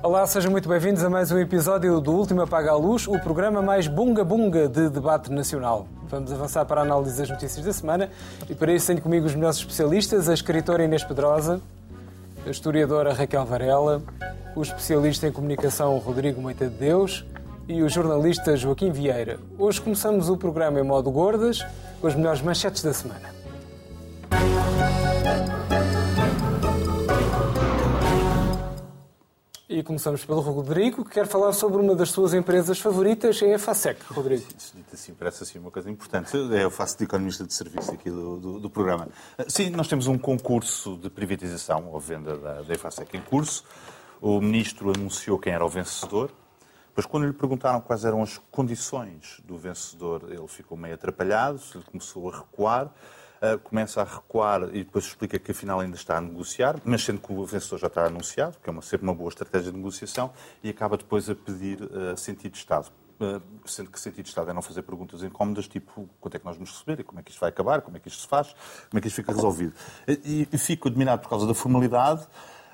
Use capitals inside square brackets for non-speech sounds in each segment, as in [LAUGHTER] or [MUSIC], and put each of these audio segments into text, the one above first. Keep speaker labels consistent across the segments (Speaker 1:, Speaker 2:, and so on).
Speaker 1: Olá, sejam muito bem-vindos a mais um episódio do Último Apaga a Luz, o programa mais bunga-bunga de debate nacional. Vamos avançar para a análise das notícias da semana e para isso tenho comigo os melhores especialistas, a escritora Inês Pedrosa, a historiadora Raquel Varela, o especialista em comunicação Rodrigo Moita de Deus e o jornalista Joaquim Vieira. Hoje começamos o programa em modo gordas, com as melhores manchetes da semana. E começamos pelo Rodrigo, que quer falar sobre uma das suas empresas favoritas, é a FASEC. Rodrigo.
Speaker 2: Sim, assim, parece assim uma coisa importante. É, eu faço de economista de serviço aqui do, do, do, programa. Sim, nós temos um concurso de privatização ou venda da, da EFASEC em curso. O ministro anunciou quem era o vencedor. Mas quando lhe perguntaram quais eram as condições do vencedor, ele ficou meio atrapalhado, ele começou a recuar. Uh, começa a recuar e depois explica que afinal ainda está a negociar, mas sendo que o vencedor já está anunciado, que é uma, sempre uma boa estratégia de negociação, e acaba depois a pedir uh, sentido de Estado. Uh, sendo que sentido de Estado é não fazer perguntas incómodas, tipo quanto é que nós vamos receber, como é que isto vai acabar, como é que isto se faz, como é que isto fica resolvido. E, e fico admirado por causa da formalidade,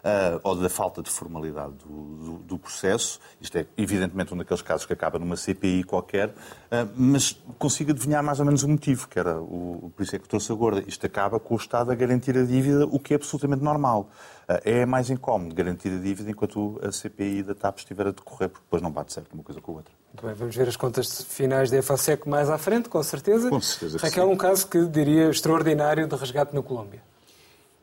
Speaker 2: uh, ou da falta de formalidade do, do, do, processo. Isto é, evidentemente, um daqueles casos que acaba numa CPI qualquer, uh, mas consigo adivinhar mais ou menos o motivo, que era o, por isso é que trouxe a gorda. Isto acaba com o Estado a garantir a dívida, o que é absolutamente normal. Uh, é mais incómodo garantir a dívida enquanto a CPI da TAP estiver a decorrer, porque depois não bate certo uma coisa com a outra.
Speaker 1: Muito bem, vamos ver as contas finais da EFASEC mais à frente, com certeza.
Speaker 2: Com certeza.
Speaker 1: Raquel, um caso que diria extraordinário de resgate na Colômbia.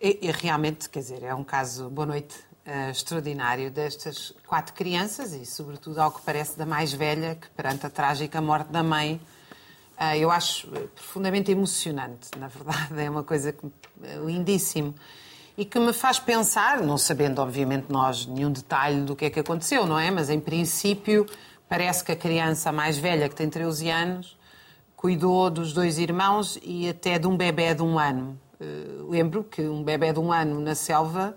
Speaker 3: E, e, realmente, quer dizer, é um caso, boa noite, uh, extraordinário destas quatro crianças e, sobretudo, ao que parece, da mais velha, que perante a trágica morte da mãe, uh, eu acho profundamente emocionante, na verdade, [LAUGHS] é uma coisa que, uh, lindíssimo. E que me faz pensar, não sabendo, obviamente, nós nenhum detalhe do que é que aconteceu, não é? Mas, em princípio, parece que a criança mais velha, que tem 13 anos, cuidou dos dois irmãos e até de um bebê de um ano. Uh, lembro que um bebê de um ano na selva,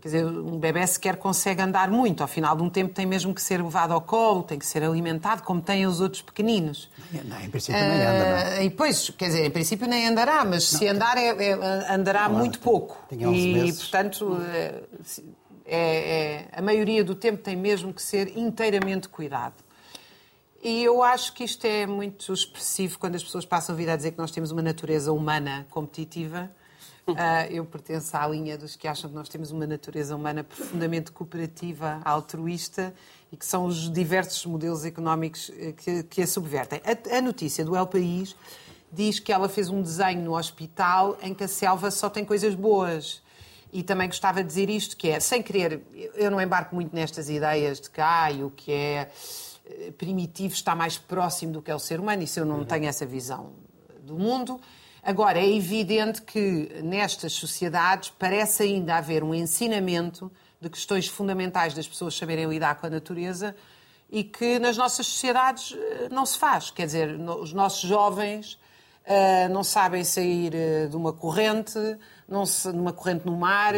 Speaker 3: quer dizer, um bebê sequer consegue andar muito. Ao final de um tempo tem mesmo que ser levado ao colo, tem que ser alimentado, como têm os outros pequeninos.
Speaker 4: Não, em princípio uh, nem anda, não é?
Speaker 3: E depois, quer dizer, em princípio nem andará, mas não, se andar é, é, andará muito pouco.
Speaker 4: Tem, tem e, meses.
Speaker 3: portanto, é, é, a maioria do tempo tem mesmo que ser inteiramente cuidado. E eu acho que isto é muito expressivo quando as pessoas passam a vida a dizer que nós temos uma natureza humana competitiva Uh, eu pertenço à linha dos que acham que nós temos uma natureza humana profundamente cooperativa, altruísta e que são os diversos modelos económicos eh, que, que a subvertem. A, a, notícia do El País diz que ela fez um desenho no hospital em que a selva só tem coisas boas. E também gostava de dizer isto, que é, sem querer, eu não embarco muito nestas ideias de que ah, o que é eh, primitivo está mais próximo do que é o ser humano, isso eu não uhum. tenho essa visão do mundo. Agora, é evidente que nestas sociedades parece ainda haver um ensinamento de questões fundamentais das pessoas saberem lidar com a natureza e que nas nossas sociedades eh, não se faz. Quer dizer, os nossos jovens uh, não sabem sair uh, de uma corrente, não se, numa corrente no mar,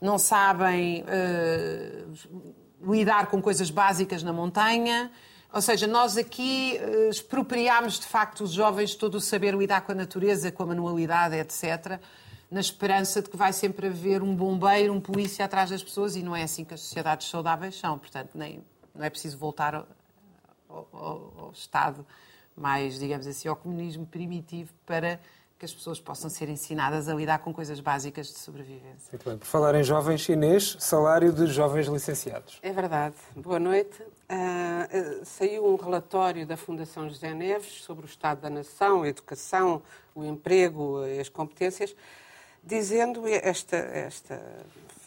Speaker 3: não sabem uh, lidar com coisas básicas na montanha. Ou seja, nós aqui uh, expropriámos de facto os jovens todo o saber lidar com a natureza, com a manualidade, etc., na esperança de que vai sempre haver um bombeiro, um polícia atrás das pessoas e não é assim que as sociedades saudáveis são. Portanto, nem, não é preciso voltar ao, ao, ao Estado mais, digamos assim, ao comunismo primitivo para que as pessoas possam ser ensinadas a lidar com coisas básicas de sobrevivência.
Speaker 1: Muito bem. Por falar em jovens chinês, salário de jovens licenciados.
Speaker 5: É verdade. Boa noite. Uh, saiu um relatório da Fundação José Neves sobre o Estado da Nação, a educação, o emprego, as competências, dizendo esta, esta,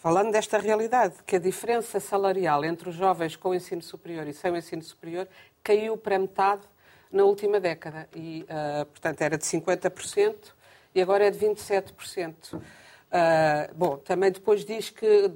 Speaker 5: falando desta realidade, que a diferença salarial entre os jovens com o ensino superior e sem o ensino superior caiu para metade na última década. E, uh, portanto, era de 50% e agora é de 27%. Uh, bom, também depois diz que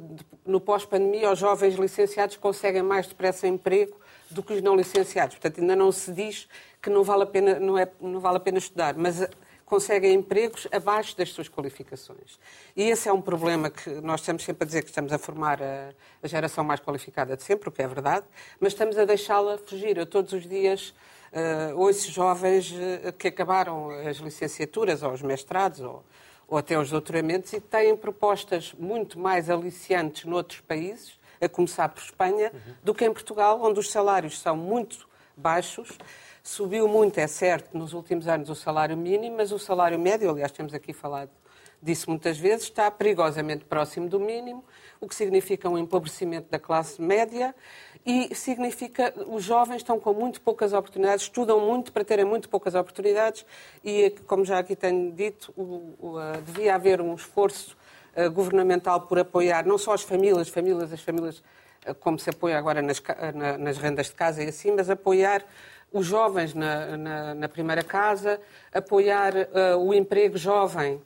Speaker 5: no pós-pandemia os jovens licenciados conseguem mais depressa emprego do que os não licenciados. Portanto, ainda não se diz que não vale a pena, não é, não vale a pena estudar, mas conseguem empregos abaixo das suas qualificações. E esse é um problema que nós estamos sempre a dizer que estamos a formar a, a geração mais qualificada de sempre, o que é verdade, mas estamos a deixá-la fugir. Todos os dias Uh, ouço jovens uh, que acabaram as licenciaturas ou os mestrados ou, ou até os doutoramentos e têm propostas muito mais aliciantes noutros países, a começar por Espanha, uhum. do que em Portugal, onde os salários são muito baixos. Subiu muito, é certo, nos últimos anos o salário mínimo, mas o salário médio, aliás, temos aqui falado disso muitas vezes, está perigosamente próximo do mínimo, o que significa um empobrecimento da classe média e significa os jovens estão com muito poucas oportunidades, estudam muito para terem muito poucas oportunidades e, como já aqui tenho dito, o, o, devia haver um esforço uh, governamental por apoiar não só as famílias, famílias, as famílias uh, como se apoia agora nas, na, nas rendas de casa e assim, mas apoiar os jovens na, na, na primeira casa, apoiar o emprego jovem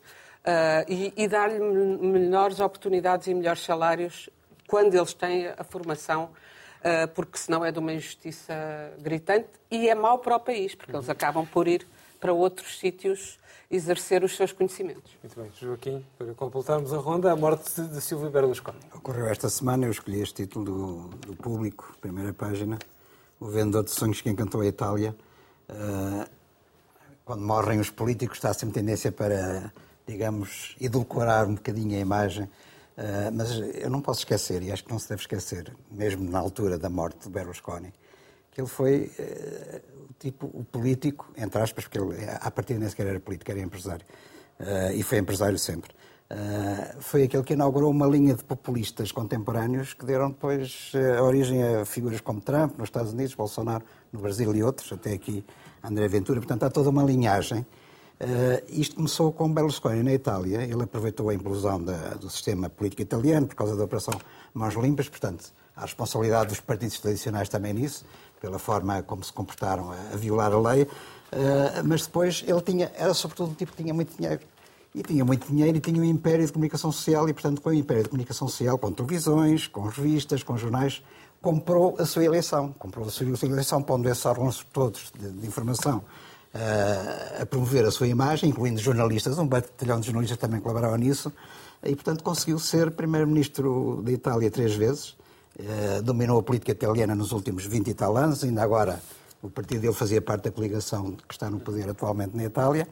Speaker 5: e, e dar-lhe melhores oportunidades e melhores salários quando eles têm a formação, porque senão é de uma injustiça gritante e é mau para o país, porque eles acabam por ir para outros sítios exercer os seus conhecimentos.
Speaker 1: Muito bem. Joaquim, para completarmos a ronda, a morte de Silvio Berlusconi.
Speaker 4: Ocorreu esta semana, eu escolhi este título do, do Público, primeira página, O Vendedor de Sonhos que Encantou a Itália. Uh, quando morrem os políticos, está sempre tendência para digamos, edulcorar um bocadinho a imagem. Uh, mas eu não posso esquecer, e acho que não se deve esquecer, mesmo na altura da morte de Berlusconi, que ele foi uh, tipo, o político, entre aspas, porque ele, a partir nem sequer era político, era empresário. Uh, e foi empresário sempre. foi aquele que inaugurou uma linha de populistas contemporâneos que deram depois origem a figuras como Trump nos Estados Unidos, Bolsonaro no Brasil e outros, até aqui André Ventura. Portanto, há toda uma linhagem Uh, isto começou com Berlusconi na Itália. Ele aproveitou a implosão da, do sistema político italiano por causa da Operação Mãos Limpas, portanto, a responsabilidade dos partidos tradicionais também nisso, pela forma como se comportaram a, a violar a lei. Uh, mas depois ele tinha, era sobretudo um tipo que tinha muito dinheiro. E tinha muito dinheiro e tinha um império de comunicação social, e, portanto, com o império de comunicação social, com televisões, com revistas, com jornais, comprou a sua eleição. Comprou a sua eleição, pondo esses órgãos todos de, de informação a promover a sua imagem, incluindo jornalistas, um batalhão de jornalistas também colaboravam nisso, e, portanto, conseguiu ser primeiro-ministro da Itália três vezes, eh, dominou a política italiana nos últimos 20 e tal anos, ainda agora o partido dele fazia parte da coligação que está no poder atualmente na Itália,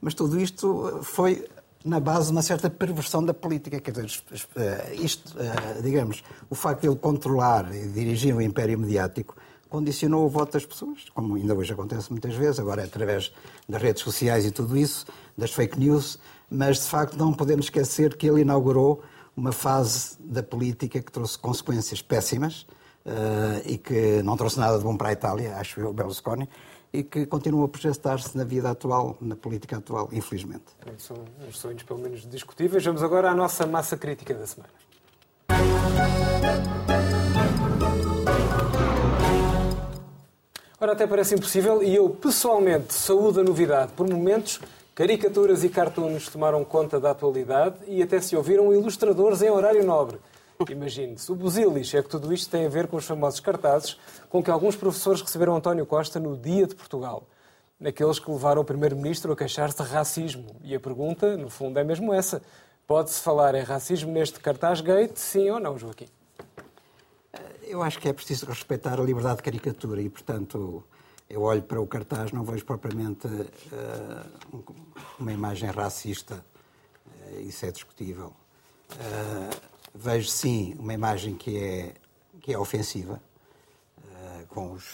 Speaker 4: mas tudo isto foi na base de uma certa perversão da política. Quer dizer, eh, isto, eh, digamos, o facto de ele controlar e dirigir o império mediático condicionou o voto das pessoas, como ainda hoje acontece muitas vezes, agora é através das redes sociais e tudo isso, das fake news, mas de facto não podemos esquecer que ele inaugurou uma fase da política que trouxe consequências péssimas uh, e que não trouxe nada de bom para a Itália, acho eu, Berlusconi, e que continua a projetar-se na vida atual, na política atual, infelizmente.
Speaker 1: São uns sonhos, pelo menos, discutíveis. Vamos agora à nossa massa crítica da semana. Ora, até parece impossível e eu pessoalmente saúdo a novidade. Por momentos, caricaturas e cartoons tomaram conta da atualidade e até se ouviram ilustradores em horário nobre. Imagine-se. O busilis é que tudo isto tem a ver com os famosos cartazes com que alguns professores receberam António Costa no Dia de Portugal. Naqueles que levaram o Primeiro-Ministro a queixar-se de racismo. E a pergunta, no fundo, é mesmo essa. Pode-se falar em racismo neste cartaz gate, sim ou não, Joaquim?
Speaker 4: Eu acho que é preciso respeitar a liberdade de caricatura e, portanto, eu olho para o cartaz, não vejo propriamente uh, uma imagem racista, uh, isso é discutível. Uh, vejo sim uma imagem que é, que é ofensiva, com, os,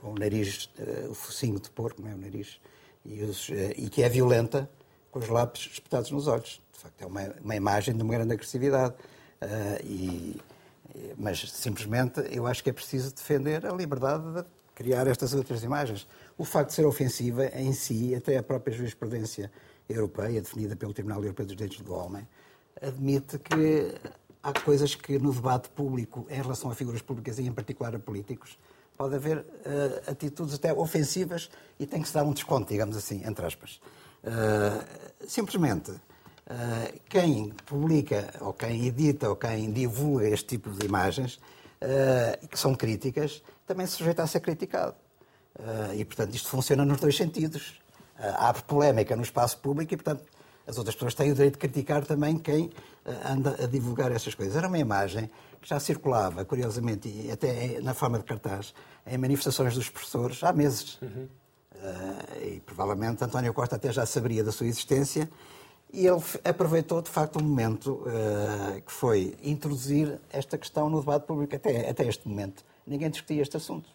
Speaker 4: com o nariz, o focinho de porco, não é o nariz, e, os, e, que é violenta, com os lápis espetados nos olhos. De facto, é uma, uma imagem de uma grande agressividade. e mas simplesmente eu acho que é preciso defender a liberdade de criar estas outras imagens. O facto de ser ofensiva em si, até a própria jurisprudência europeia, definida pelo Tribunal Europeu dos Direitos do Homem, admite que há coisas que no debate público em relação a figuras públicas e em particular a políticos pode haver uh, atitudes até ofensivas e tem que se dar um desconto, digamos assim, entre aspas. Uh, simplesmente quem publica, ou quem edita, ou quem divulga este tipo de imagens, uh, que são críticas, também se sujeita a ser criticado. Uh, e, portanto, isto funciona nos dois sentidos. abre polémica no espaço público e, portanto, as outras pessoas têm o direito de criticar também quem anda a divulgar essas coisas. Era uma imagem que já circulava, curiosamente, até na forma de cartaz, em manifestações dos professores há meses. Uhum. Uh, e provavelmente António Costa até já saberia da sua existência e ele aproveitou, de facto, o um momento uh, que foi introduzir esta questão no debate público até, até este momento. Ninguém discutia este assunto.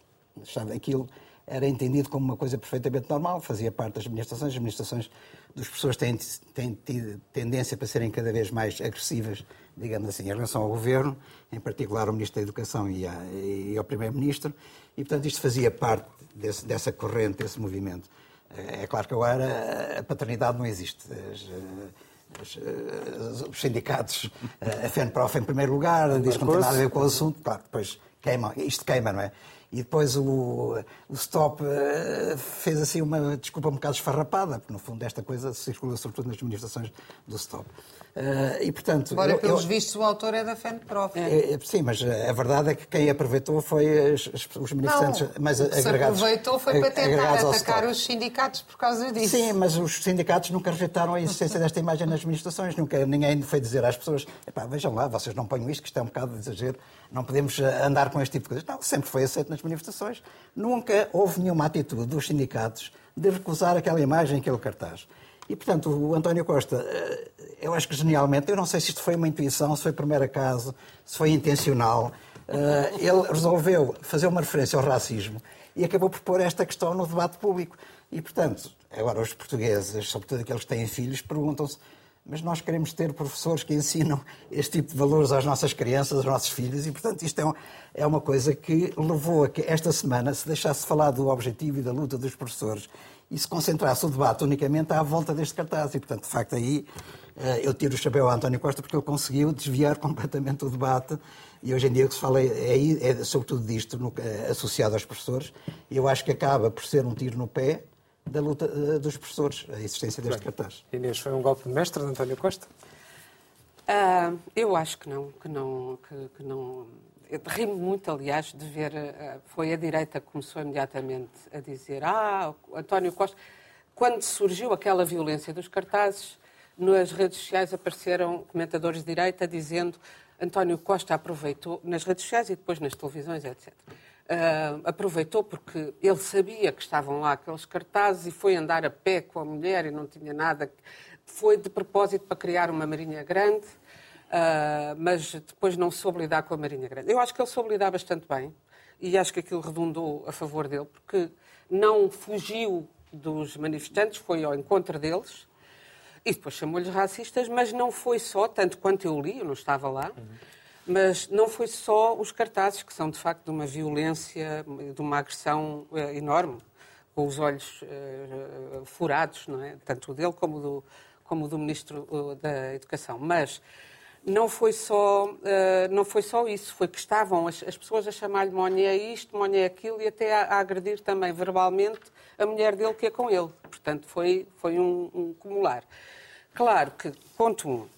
Speaker 4: Aquilo era entendido como uma coisa perfeitamente normal, fazia parte das administrações. As administrações dos professores têm, têm tido tendência para serem cada vez mais agressivas, digamos assim, em relação ao governo, em particular ao Ministro da Educação e, a, e ao Primeiro-Ministro, e, portanto, isto fazia parte desse, dessa corrente, desse movimento. É claro que agora a paternidade não existe. As, os sindicatos, a FENPROF em primeiro lugar, diz que não tem nada a ver com o assunto, claro, depois queima, isto queima, não é? E depois o, o Stop eh, fez assim uma desculpa um bocado esfarrapada, porque no fundo esta coisa circula sobretudo nas manifestações do Stop. Uh, e, portanto,
Speaker 3: Agora, eu, pelos eu, vistos, o autor é da FENPROF.
Speaker 4: É, é, sim, mas a verdade é que quem aproveitou foi as, os manifestantes
Speaker 3: não,
Speaker 4: mais
Speaker 3: agregados. aproveitou foi para tentar atacar os sindicatos por causa disso.
Speaker 4: Sim, mas os sindicatos nunca rejeitaram a existência desta imagem nas manifestações. Nunca, ninguém foi dizer às pessoas: vejam lá, vocês não ponham isto, que isto é um bocado de exagero, não podemos eh, andar com este tipo de coisas. Não, sempre foi aceito nas manifestações. Nunca houve nenhuma atitude dos sindicatos de recusar aquela imagem, aquele cartaz. E, portanto, o António Costa, eh, eu acho que genialmente, eu não sei se isto foi uma intuição, se foi primeiro acaso, se foi intencional, eh, ele resolveu fazer uma referência ao racismo e acabou por pôr esta questão no debate público. E, portanto, agora os portugueses, sobretudo aqueles que têm filhos, perguntam-se mas nós queremos ter professores que ensinam este tipo de valores às nossas crianças, aos nossos filhos, e, portanto, isto é, um, é uma coisa que levou a que esta semana se deixasse falar do objetivo e da luta dos professores e se concentrasse o debate unicamente à volta deste cartaz. E, portanto, de facto, aí eh, eu tiro o chapéu a António Costa porque ele conseguiu desviar [LAUGHS] completamente o debate e hoje em dia o que se fala é, é, é sobretudo disto, no, eh, associado aos professores, eu acho que acaba por ser um tiro no pé da luta uh, dos professores, a existência deste Bem, cartaz.
Speaker 1: Inês, foi um golpe de mestre de António Costa?
Speaker 5: Uh, eu acho que não, que não, que, que não. Rimo muito, aliás, de ver. Uh, foi a direita que começou imediatamente a dizer: Ah, António Costa. Quando surgiu aquela violência dos cartazes, nas redes sociais apareceram comentadores de direita dizendo António Costa aproveitou, nas redes sociais e depois nas televisões, etc Uh, aproveitou porque ele sabia que estavam lá aqueles cartazes e foi andar a pé com a mulher e não tinha nada. Foi de propósito para criar uma marinha grande, uh, mas depois não soube lidar com a marinha grande. Eu acho que ele soube lidar bastante bem e acho que aquilo redundou a favor dele, porque não fugiu dos manifestantes, foi ao encontro deles e depois chamou-lhes racistas, mas não foi só, tanto quanto eu li, eu não estava lá. Uhum mas não foi só os cartazes, que são de facto de uma violência, de uma agressão eh, enorme, com os olhos uh, furados, não é? tanto o dele como do, como do Ministro da Educação. Mas não foi só, uh, não foi só isso, foi que estavam as, as pessoas a chamar-lhe Monnier isto, Monnier aquilo e até a, a, agredir também verbalmente a mulher dele que é com ele. Portanto, foi, foi um, um. Claro que, ponto um,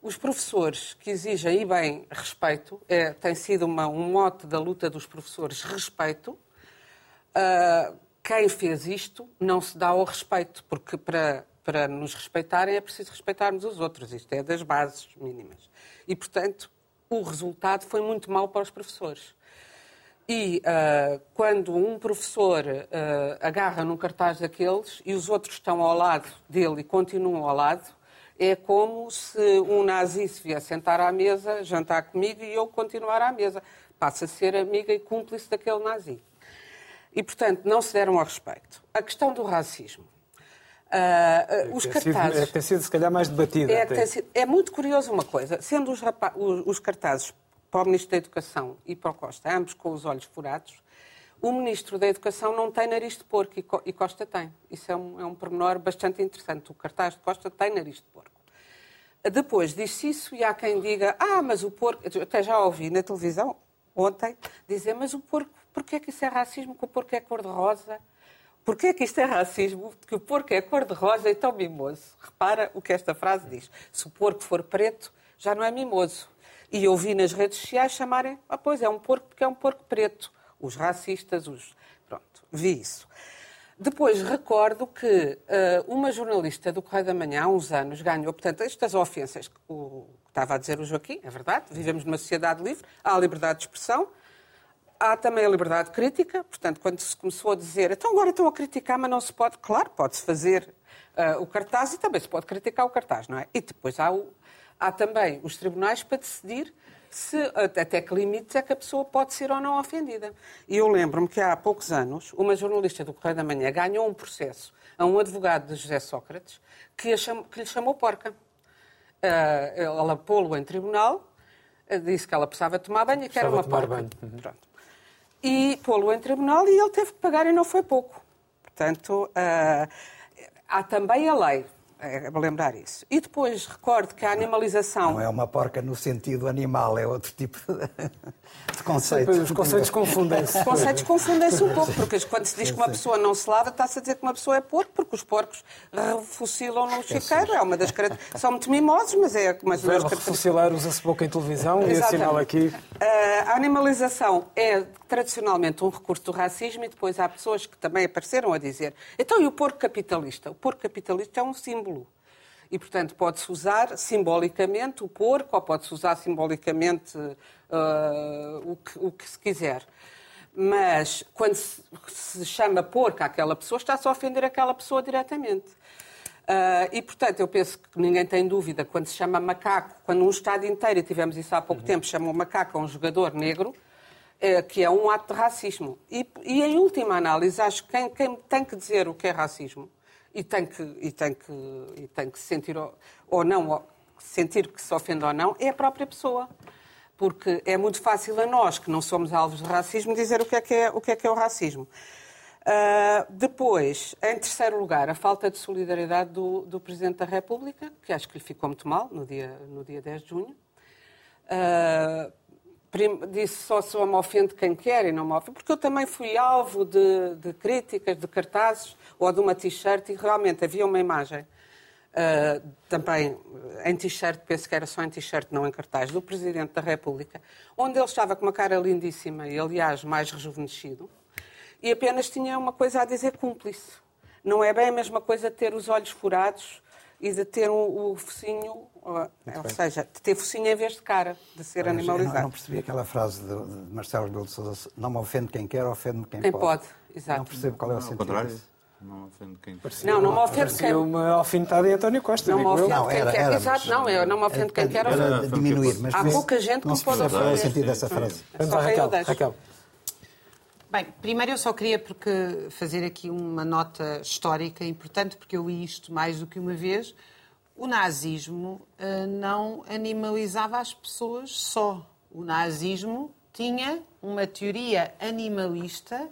Speaker 5: os professores que exigem, e bem, respeito, é, tem sido uma, um mote da luta dos professores, respeito. Uh, quem fez isto não se dá ao respeito, porque para, para nos respeitarem é preciso respeitarmos os outros. Isto é das bases mínimas. E, portanto, o resultado foi muito mau para os professores. E uh, quando um professor uh, agarra num cartaz daqueles e os outros estão ao lado dele e continuam ao lado, é como se um nazi se viesse sentar à mesa, jantar comigo e eu continuar à mesa. Passa a ser amiga e cúmplice daquele nazi. E, portanto, não se deram ao respeito. A questão do racismo. Uh, os cartazes.
Speaker 1: Sido, é que tem sido, se calhar, mais debatida.
Speaker 5: É, é muito curioso uma coisa. Sendo os, os, os, cartazes para o Ministro da Educação e para o Costa, ambos com os olhos furados, o Ministro da Educação não tem nariz de porco e Costa tem. Isso é um, é um pormenor bastante interessante. O cartaz de Costa tem nariz de porco. Depois disse isso e há quem diga, ah, mas o porco... Eu até já ouvi na televisão ontem dizer, mas o porco, porquê é que isso é racismo que o porco é cor-de-rosa? Porquê é que isto é racismo que o porco é cor-de-rosa e tão mimoso? Repara o que esta frase diz. Se o porco for preto, já não é mimoso. E eu vi nas redes sociais chamarem, ah, pois é um porco porque é um porco preto os racistas, os. Pronto, vi isso. Depois recordo que uh, uma jornalista do Correio da Manhã, há uns anos, ganhou, portanto, estas ofensas que, o, que estava a dizer o Joaquim, é verdade, vivemos numa sociedade livre, há a liberdade de expressão, há também a liberdade de crítica, portanto, quando se começou a dizer, então agora estão a criticar, mas não se pode, claro, pode-se fazer uh, o cartaz e também se pode criticar o cartaz, não é? E depois há, o, há também os tribunais para decidir se, até que limites é que a pessoa pode ser ou não ofendida. E eu lembro-me que há poucos anos, uma jornalista do Correio da Manhã ganhou um processo a um advogado de José Sócrates que, chamou, que lhe chamou porca. Uh, ela pô-lo em tribunal, disse que ela precisava tomar banho e que era uma porca. Banho. Uhum. Pronto. E pô-lo em tribunal e ele teve que pagar e não foi pouco. Portanto, uh, há também a lei é, lembrar isso. E depois recordo que a animalização.
Speaker 4: Não é uma porca no sentido animal, é outro tipo [LAUGHS] de conceito.
Speaker 1: Os conceitos confundem-se.
Speaker 5: Os conceitos confundem-se um pouco, porque quando se diz que uma pessoa não se lava, está-se a dizer que uma pessoa é porco, porque os porcos refucilam no chiqueiro. É uma das características. São muito mimosos, mas é uma das
Speaker 1: características. refucilar usa-se pouco em televisão e assinala aqui.
Speaker 5: A animalização é tradicionalmente um recurso do racismo e depois há pessoas que também apareceram a dizer então e o porco capitalista? O porco capitalista é um símbolo. E, portanto, pode-se usar simbolicamente o porco ou pode-se usar simbolicamente uh, o, que, o, que, se quiser. Mas, quando se, se chama porco àquela pessoa, está-se a ofender aquela pessoa diretamente. Uh, e, portanto, eu penso que ninguém tem dúvida, quando se chama macaco, quando um Estado inteiro, e tivemos isso há pouco uhum. tempo, chamou macaco a um jogador negro, é, que é um ato de racismo. E, e, em última análise, acho que quem, quem, tem que dizer o que é racismo e tem que, e tem que, e tem que sentir ou, não, ou sentir que se ofende ou não, é a própria pessoa. Porque é muito fácil a nós, que não somos alvos de racismo, dizer o que é que é o, que é, que é o racismo. Uh, depois, em terceiro lugar, a falta de solidariedade do, do, Presidente da República, que acho que lhe ficou muito mal no dia, no dia 10 de junho. Uh, disse só só me ofende quem quer e não me ofende, porque eu também fui alvo de, de críticas, de cartazes ou de uma t-shirt e realmente havia uma imagem uh, também em t-shirt, penso que era só em t-shirt, não em cartaz, do Presidente da República, onde ele estava com uma cara lindíssima e, aliás, mais rejuvenescido, e apenas tinha uma coisa a dizer cúmplice. Não é bem a mesma coisa ter os olhos furados e de ter o, o focinho, ou, ou seja, de ter focinho em vez de cara, de ser animalizado.
Speaker 4: Eu não, percebi aquela frase de, de Marcelo Rebelo de Sousa, não me ofende quem quer, ofende-me quem,
Speaker 5: quem
Speaker 4: pode.
Speaker 5: pode. Exato.
Speaker 4: Não percebo qual é o sentido
Speaker 2: contrário. Não ofende quem
Speaker 5: Parecia, Não, não me ofende quem...
Speaker 1: uma alfinetada em António Costa,
Speaker 5: Não me ofende
Speaker 4: não,
Speaker 5: quem
Speaker 4: era,
Speaker 5: quer.
Speaker 4: Era,
Speaker 5: Exato, não, eu não me ofende quem quer.
Speaker 4: Era diminuir, mas
Speaker 5: Há pouca gente que
Speaker 4: não se
Speaker 5: pode
Speaker 4: ofender. Qual é o sentido dessa frase?
Speaker 1: Vamos lá, Raquel. Raquel.
Speaker 3: Bem, primeiro eu só queria porque fazer aqui uma nota histórica importante, porque eu li isto mais do que uma vez. O nazismo uh, não animalizava as pessoas só. O nazismo tinha uma teoria animalista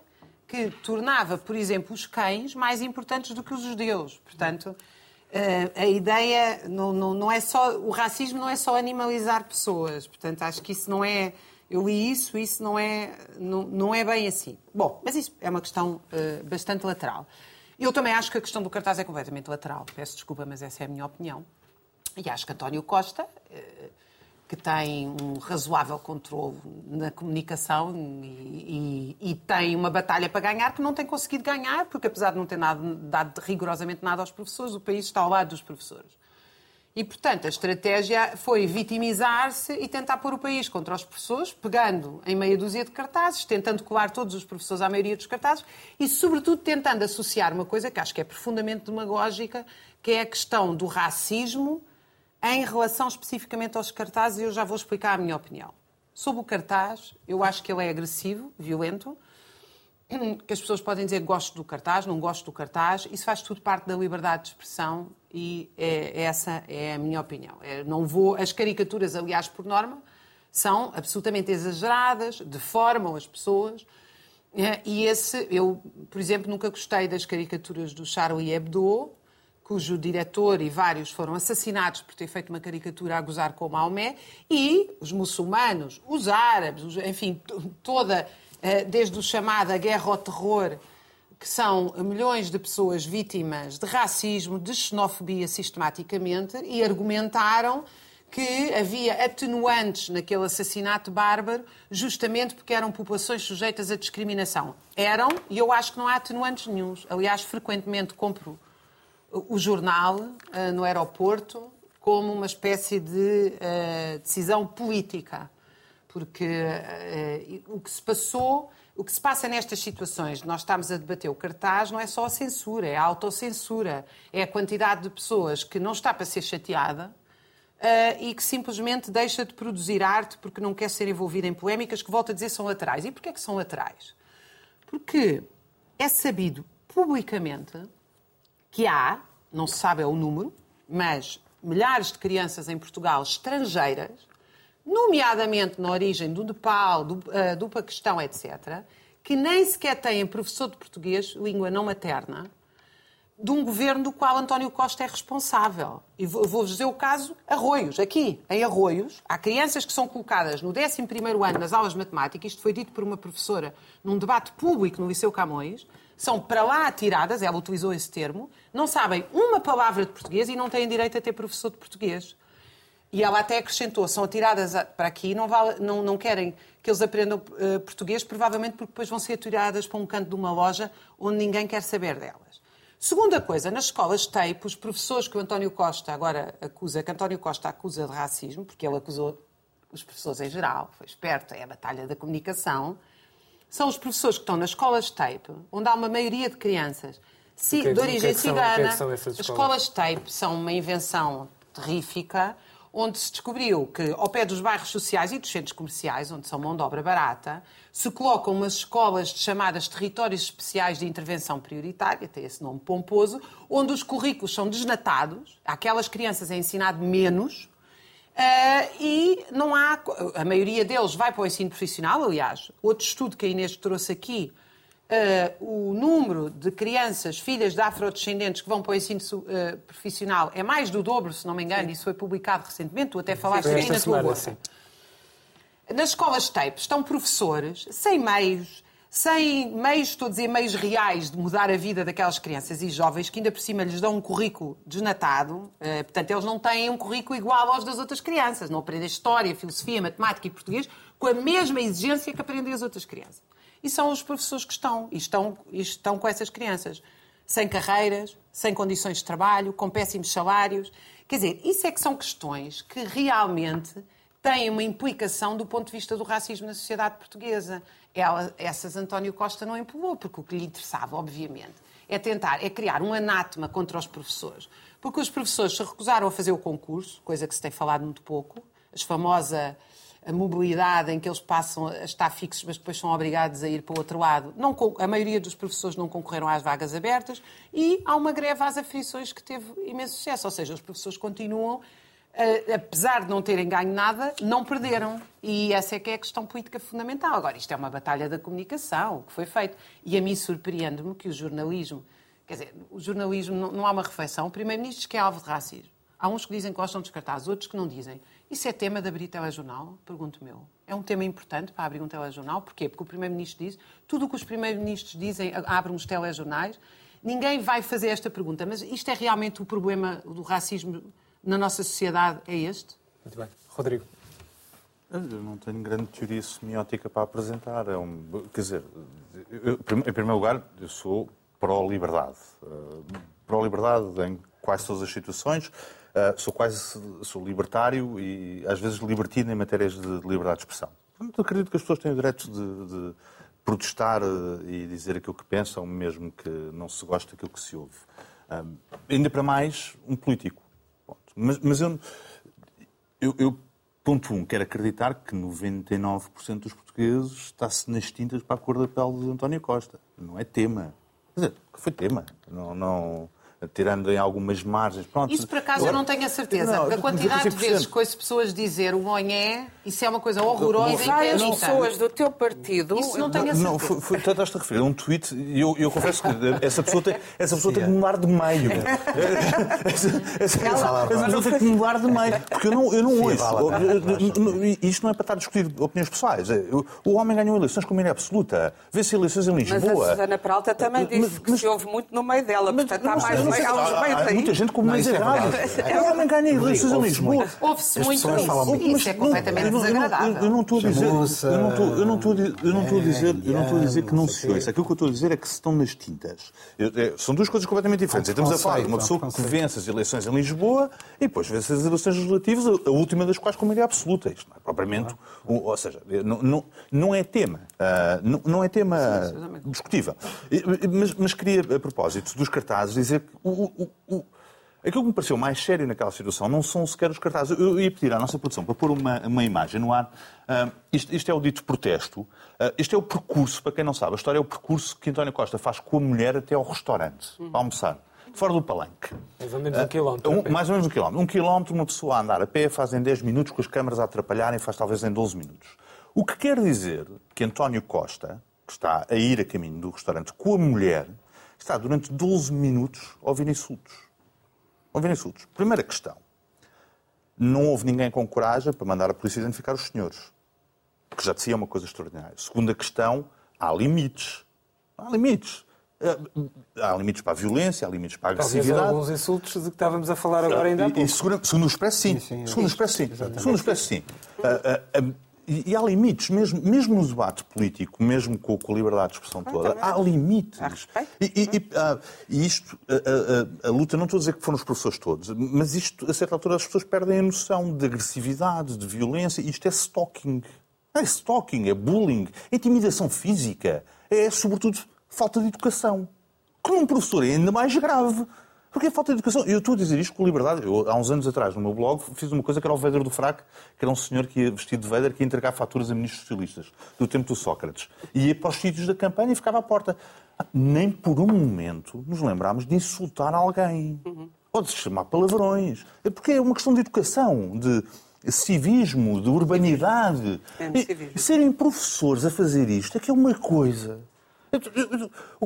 Speaker 3: que tornava, por exemplo, os cães mais importantes do que os judeus. Portanto, uh, a ideia não, não, não é só. O racismo não é só animalizar pessoas. Portanto, acho que isso não é eu li isso, isso não é, não, não é bem assim. Bom, mas isso é uma questão uh, bastante lateral. Eu também acho que a questão do cartaz é completamente lateral. Peço desculpa, mas essa é a minha opinião. E acho que António Costa, uh, que tem um razoável controle na comunicação e, e, e, tem uma batalha para ganhar que não tem conseguido ganhar, porque apesar de não ter nada, dado rigorosamente nada aos professores, o país está ao lado dos professores. E, portanto, a estratégia foi vitimizar-se e tentar pôr o país contra os professores, pegando em meia dúzia de cartazes, tentando colar todos os professores à maioria dos cartazes e, sobretudo, tentando associar uma coisa que acho que é profundamente demagógica, que é a questão do racismo em relação especificamente aos cartazes, e eu já vou explicar a minha opinião. Sobre o cartaz, eu acho que ele é agressivo, violento, [CLEARS THROAT] que as pessoas podem dizer gosto do cartaz, não gosto do cartaz, isso faz tudo parte da liberdade de expressão e é, essa é a minha opinião. É, não vou, as caricaturas, aliás, por norma, são absolutamente exageradas, deformam as pessoas. É, e esse, eu, por exemplo, nunca gostei das caricaturas do Charlie Hebdo, cujo diretor e vários foram assassinados por ter feito uma caricatura a gozar com Maomé, e os muçulmanos, os árabes, os, enfim, toda desde o chamado guerra ao terror, que são milhões de pessoas vítimas de racismo, de xenofobia sistematicamente, e argumentaram que havia atenuantes naquele assassinato bárbaro, justamente porque eram populações sujeitas à discriminação. Eram, e eu acho que não há atenuantes nenhums. Aliás, frequentemente compro o jornal uh, no aeroporto como uma espécie de uh, decisão política. Porque uh, o que se passou, o que se passa nestas situações, nós estamos a debater o cartaz, não é só a censura, é a autocensura, é a quantidade de pessoas que não está para ser chateada uh, e que simplesmente deixa de produzir arte porque não quer ser envolvida em polémicas que, volto a dizer, são laterais. E porquê é que são laterais? Porque é sabido publicamente que há, não se sabe é o número, mas milhares de crianças em Portugal estrangeiras, nomeadamente na origem do Nepal, do, uh, do Paquistão, etc., que nem sequer têm professor de português, língua não materna, de um governo do qual António Costa é responsável. E vou-vos dizer o caso Arroios. Aqui, em Arroios, há crianças que são colocadas no 11º ano nas aulas de matemática, isto foi dito por uma professora num debate público no Liceu Camões, são para lá atiradas, ela utilizou esse termo, não sabem uma palavra de português e não têm direito a ter professor de português. E ela até acrescentou, são atiradas para aqui, não, vale, não, não querem que eles aprendam uh, português, provavelmente porque depois vão ser atiradas para um canto de uma loja onde ninguém quer saber delas. Segunda coisa, nas escolas TAPE, os professores que o António Costa agora acusa, que António Costa acusa de racismo, porque ele acusou os professores em geral, foi esperto, é a batalha da comunicação, são os professores que estão nas escolas TAPE, onde há uma maioria de crianças
Speaker 1: que, é de origem
Speaker 3: que é cigana. As escolas TAPE são uma invenção terrífica onde se descobriu que, ao pé dos bairros sociais e dos centros comerciais, onde são mão de obra barata, se colocam umas escolas chamadas territórios especiais de intervenção prioritária, tem esse nome pomposo, onde os currículos são desnatados, aquelas crianças é ensinado menos, Uh, e não há. A maioria deles vai para o ensino profissional, aliás. Outro estudo que a Inês trouxe aqui Uh, o número de crianças, filhas de afrodescendentes que vão para o ensino uh, profissional é mais do dobro, se não me engano, sim. isso foi publicado recentemente, tu até falaste aqui na tua bolsa. Nas escolas TAPE estão professores sem meios, sem meios, estou a dizer, meios reais de mudar a vida daquelas crianças e jovens que ainda por cima lhes dão um currículo desnatado. Uh, portanto, eles não têm um currículo igual aos das outras crianças. Não aprendem história, filosofia, matemática e português com a mesma exigência que aprendem as outras crianças e são os professores que estão e estão, e estão com essas crianças. Sem carreiras, sem condições de trabalho, com péssimos salários. Quer dizer, isso é que são questões que realmente têm uma implicação do ponto de vista do racismo na sociedade portuguesa. Ela, essas António Costa não empolou, porque o que lhe interessava, obviamente, é tentar, é criar um anátema contra os professores. Porque os professores se recusaram a fazer o concurso, coisa que se tem falado muito pouco, as famosa a mobilidade em que eles passam a estar fixos, mas depois são obrigados a ir para o outro lado. Não, a maioria dos professores não concorreram às vagas abertas e há uma greve às aflições que teve imenso sucesso. Ou seja, os professores continuam, apesar de não terem ganho nada, não perderam. E essa é que é a questão política fundamental. Agora, isto é uma batalha da comunicação, o que foi feito. E a mim surpreende-me que o jornalismo, quer dizer, o jornalismo não, não há uma reflexão. O Primeiro-Ministro diz que é alvo de racismo. Há uns que dizem que gostam de descartar, outros que não dizem. Isso é tema de abrir telejornal? Pergunto meu. É um tema importante para abrir um telejornal? Porquê? Porque o Primeiro-Ministro diz, tudo o que os Primeiros-Ministros dizem abrem os telejornais. Ninguém vai fazer esta pergunta, mas isto é realmente o problema do racismo na nossa sociedade? É este?
Speaker 1: Muito bem. Rodrigo.
Speaker 2: Eu não tenho grande teoria semiótica para apresentar. É um, quer dizer, eu, em primeiro lugar, eu sou pró-liberdade. Uh, pró-liberdade em quase todas as situações. Uh, sou quase sou libertário e às vezes libertino em matérias de liberdade de expressão. Portanto, acredito que as pessoas têm o direito de, de protestar uh, e dizer aquilo que pensam, mesmo que não se goste daquilo que se ouve. Uh, ainda para mais, um político. Mas, mas, eu, eu, eu, ponto um, quero acreditar que 99% dos portugueses está-se nas tintas para a cor da pele de António Costa. Não é tema. Quer dizer, foi tema. Não, não, tirando em algumas margens. Pronto.
Speaker 3: Isso por acaso Agora, eu não tenho a certeza. Não, a quantidade de vezes que ouço pessoas dizer o Monhé Isso é uma coisa horrorosa
Speaker 5: E várias pessoas do teu partido.
Speaker 3: Isso não tenho a
Speaker 2: Não, foi, foi, estás a referir a um tweet e eu, eu confesso que essa pessoa tem, essa pessoa tem que mudar de meio. [LAUGHS] essa, essa, essa pessoa tem que mudar de meio. Porque eu não, eu não ouço. Isto não é para estar a discutir opiniões pessoais. É, o- homem ganhou eleições com maioria absoluta. Vê-se eleições em
Speaker 5: Mas a
Speaker 2: Lisboa.
Speaker 5: Susana Peralta também
Speaker 2: Mas-
Speaker 5: disse que
Speaker 2: mas-
Speaker 5: se ouve muito no meio dela,
Speaker 2: Mas-
Speaker 5: portanto há mais uns
Speaker 2: há-
Speaker 5: meios aí.
Speaker 2: muita gente com meios
Speaker 4: é
Speaker 2: errados. O homem ganha eleições em Lisboa.
Speaker 3: Ouve-se muito isso. é
Speaker 2: não- eu não- eu não-
Speaker 3: desagradável.
Speaker 2: Eu não estou a dizer, eu não estou, eu não estou a dizer, eu não estou a dizer, eu não estou a dizer que não se ouça. Aquilo que eu estou a dizer é que se estão nas tintas. Eu- é, são duas coisas completamente diferentes. Estamos a falar de uma pessoa que vence as eleições em Lisboa e depois vence as eleições legislativas, a última das quais com maioria absoluta. Isto não é propriamente, um- ou seja, não, não, não é tema, ah, não, não é tema discutível. Mas, mas queria, a propósito dos cartazes, dizer que o- o- o- Aquilo que me pareceu mais sério naquela situação não são sequer os cartazes. Eu ia pedir à nossa produção para pôr uma, uma imagem no ar. Ah, isto, isto é o dito protesto. Ah, este é o percurso, para quem não sabe, a história é o percurso que António Costa faz com a mulher até ao restaurante, para almoçar, fora do palanque.
Speaker 1: Mais ou menos um quilómetro.
Speaker 2: Um- mais ou menos um quilómetro. Um quilómetro, uma pessoa a andar a pé faz em 10 minutos, com as câmaras a atrapalharem, faz talvez em 12 minutos. O que quer dizer que António Costa, que está a ir a caminho do restaurante com a mulher, está durante 12 minutos a ouvir insultos. Ouvir insultos. Primeira questão. Não houve ninguém com coragem para mandar a polícia identificar os senhores. Que já de si é uma coisa extraordinária. Segunda questão, há limites. Há limites. Eh, Há limites para a violência, há limites para a
Speaker 1: Talvez
Speaker 2: agressividade.
Speaker 1: alguns insultos de que estávamos a falar agora ainda há
Speaker 2: E-
Speaker 1: pouco.
Speaker 2: E, segundo, segundo o Expresso, sim.
Speaker 4: sim,
Speaker 2: segundo o Expresso, sim. Segundo o Expresso, sim. Ah, ah, ah, e, e há limites, mesmo, mesmo no debate político, mesmo com, com a liberdade de expressão toda,
Speaker 5: também.
Speaker 2: há limites.
Speaker 5: Há.
Speaker 2: E, e- e, ah, isto, a, a- a- luta, não estou a dizer que foram os professores todos, mas isto, a certa altura, as pessoas perdem a noção de agressividade, de violência. Isto é stalking. É stalking, é bullying, é intimidação física, é, sobretudo, falta de educação. Que num professor é ainda mais grave. Porque é falta de educação. Eu estou a dizer isto com liberdade. Eu, há uns anos atrás, no meu blog, fiz uma coisa que era o Vader do Fraco, que era um senhor que ia vestido de Vader, que ia entregar faturas a ministros socialistas, do tempo do Sócrates. E ia para os sítios da campanha e ficava à porta. Nem por um momento nos lembrámos de insultar alguém. Ou de se chamar palavrões. É porque é uma questão de educação, de civismo, de urbanidade.
Speaker 5: É civismo.
Speaker 2: e serem professores a fazer isto é que é uma coisa.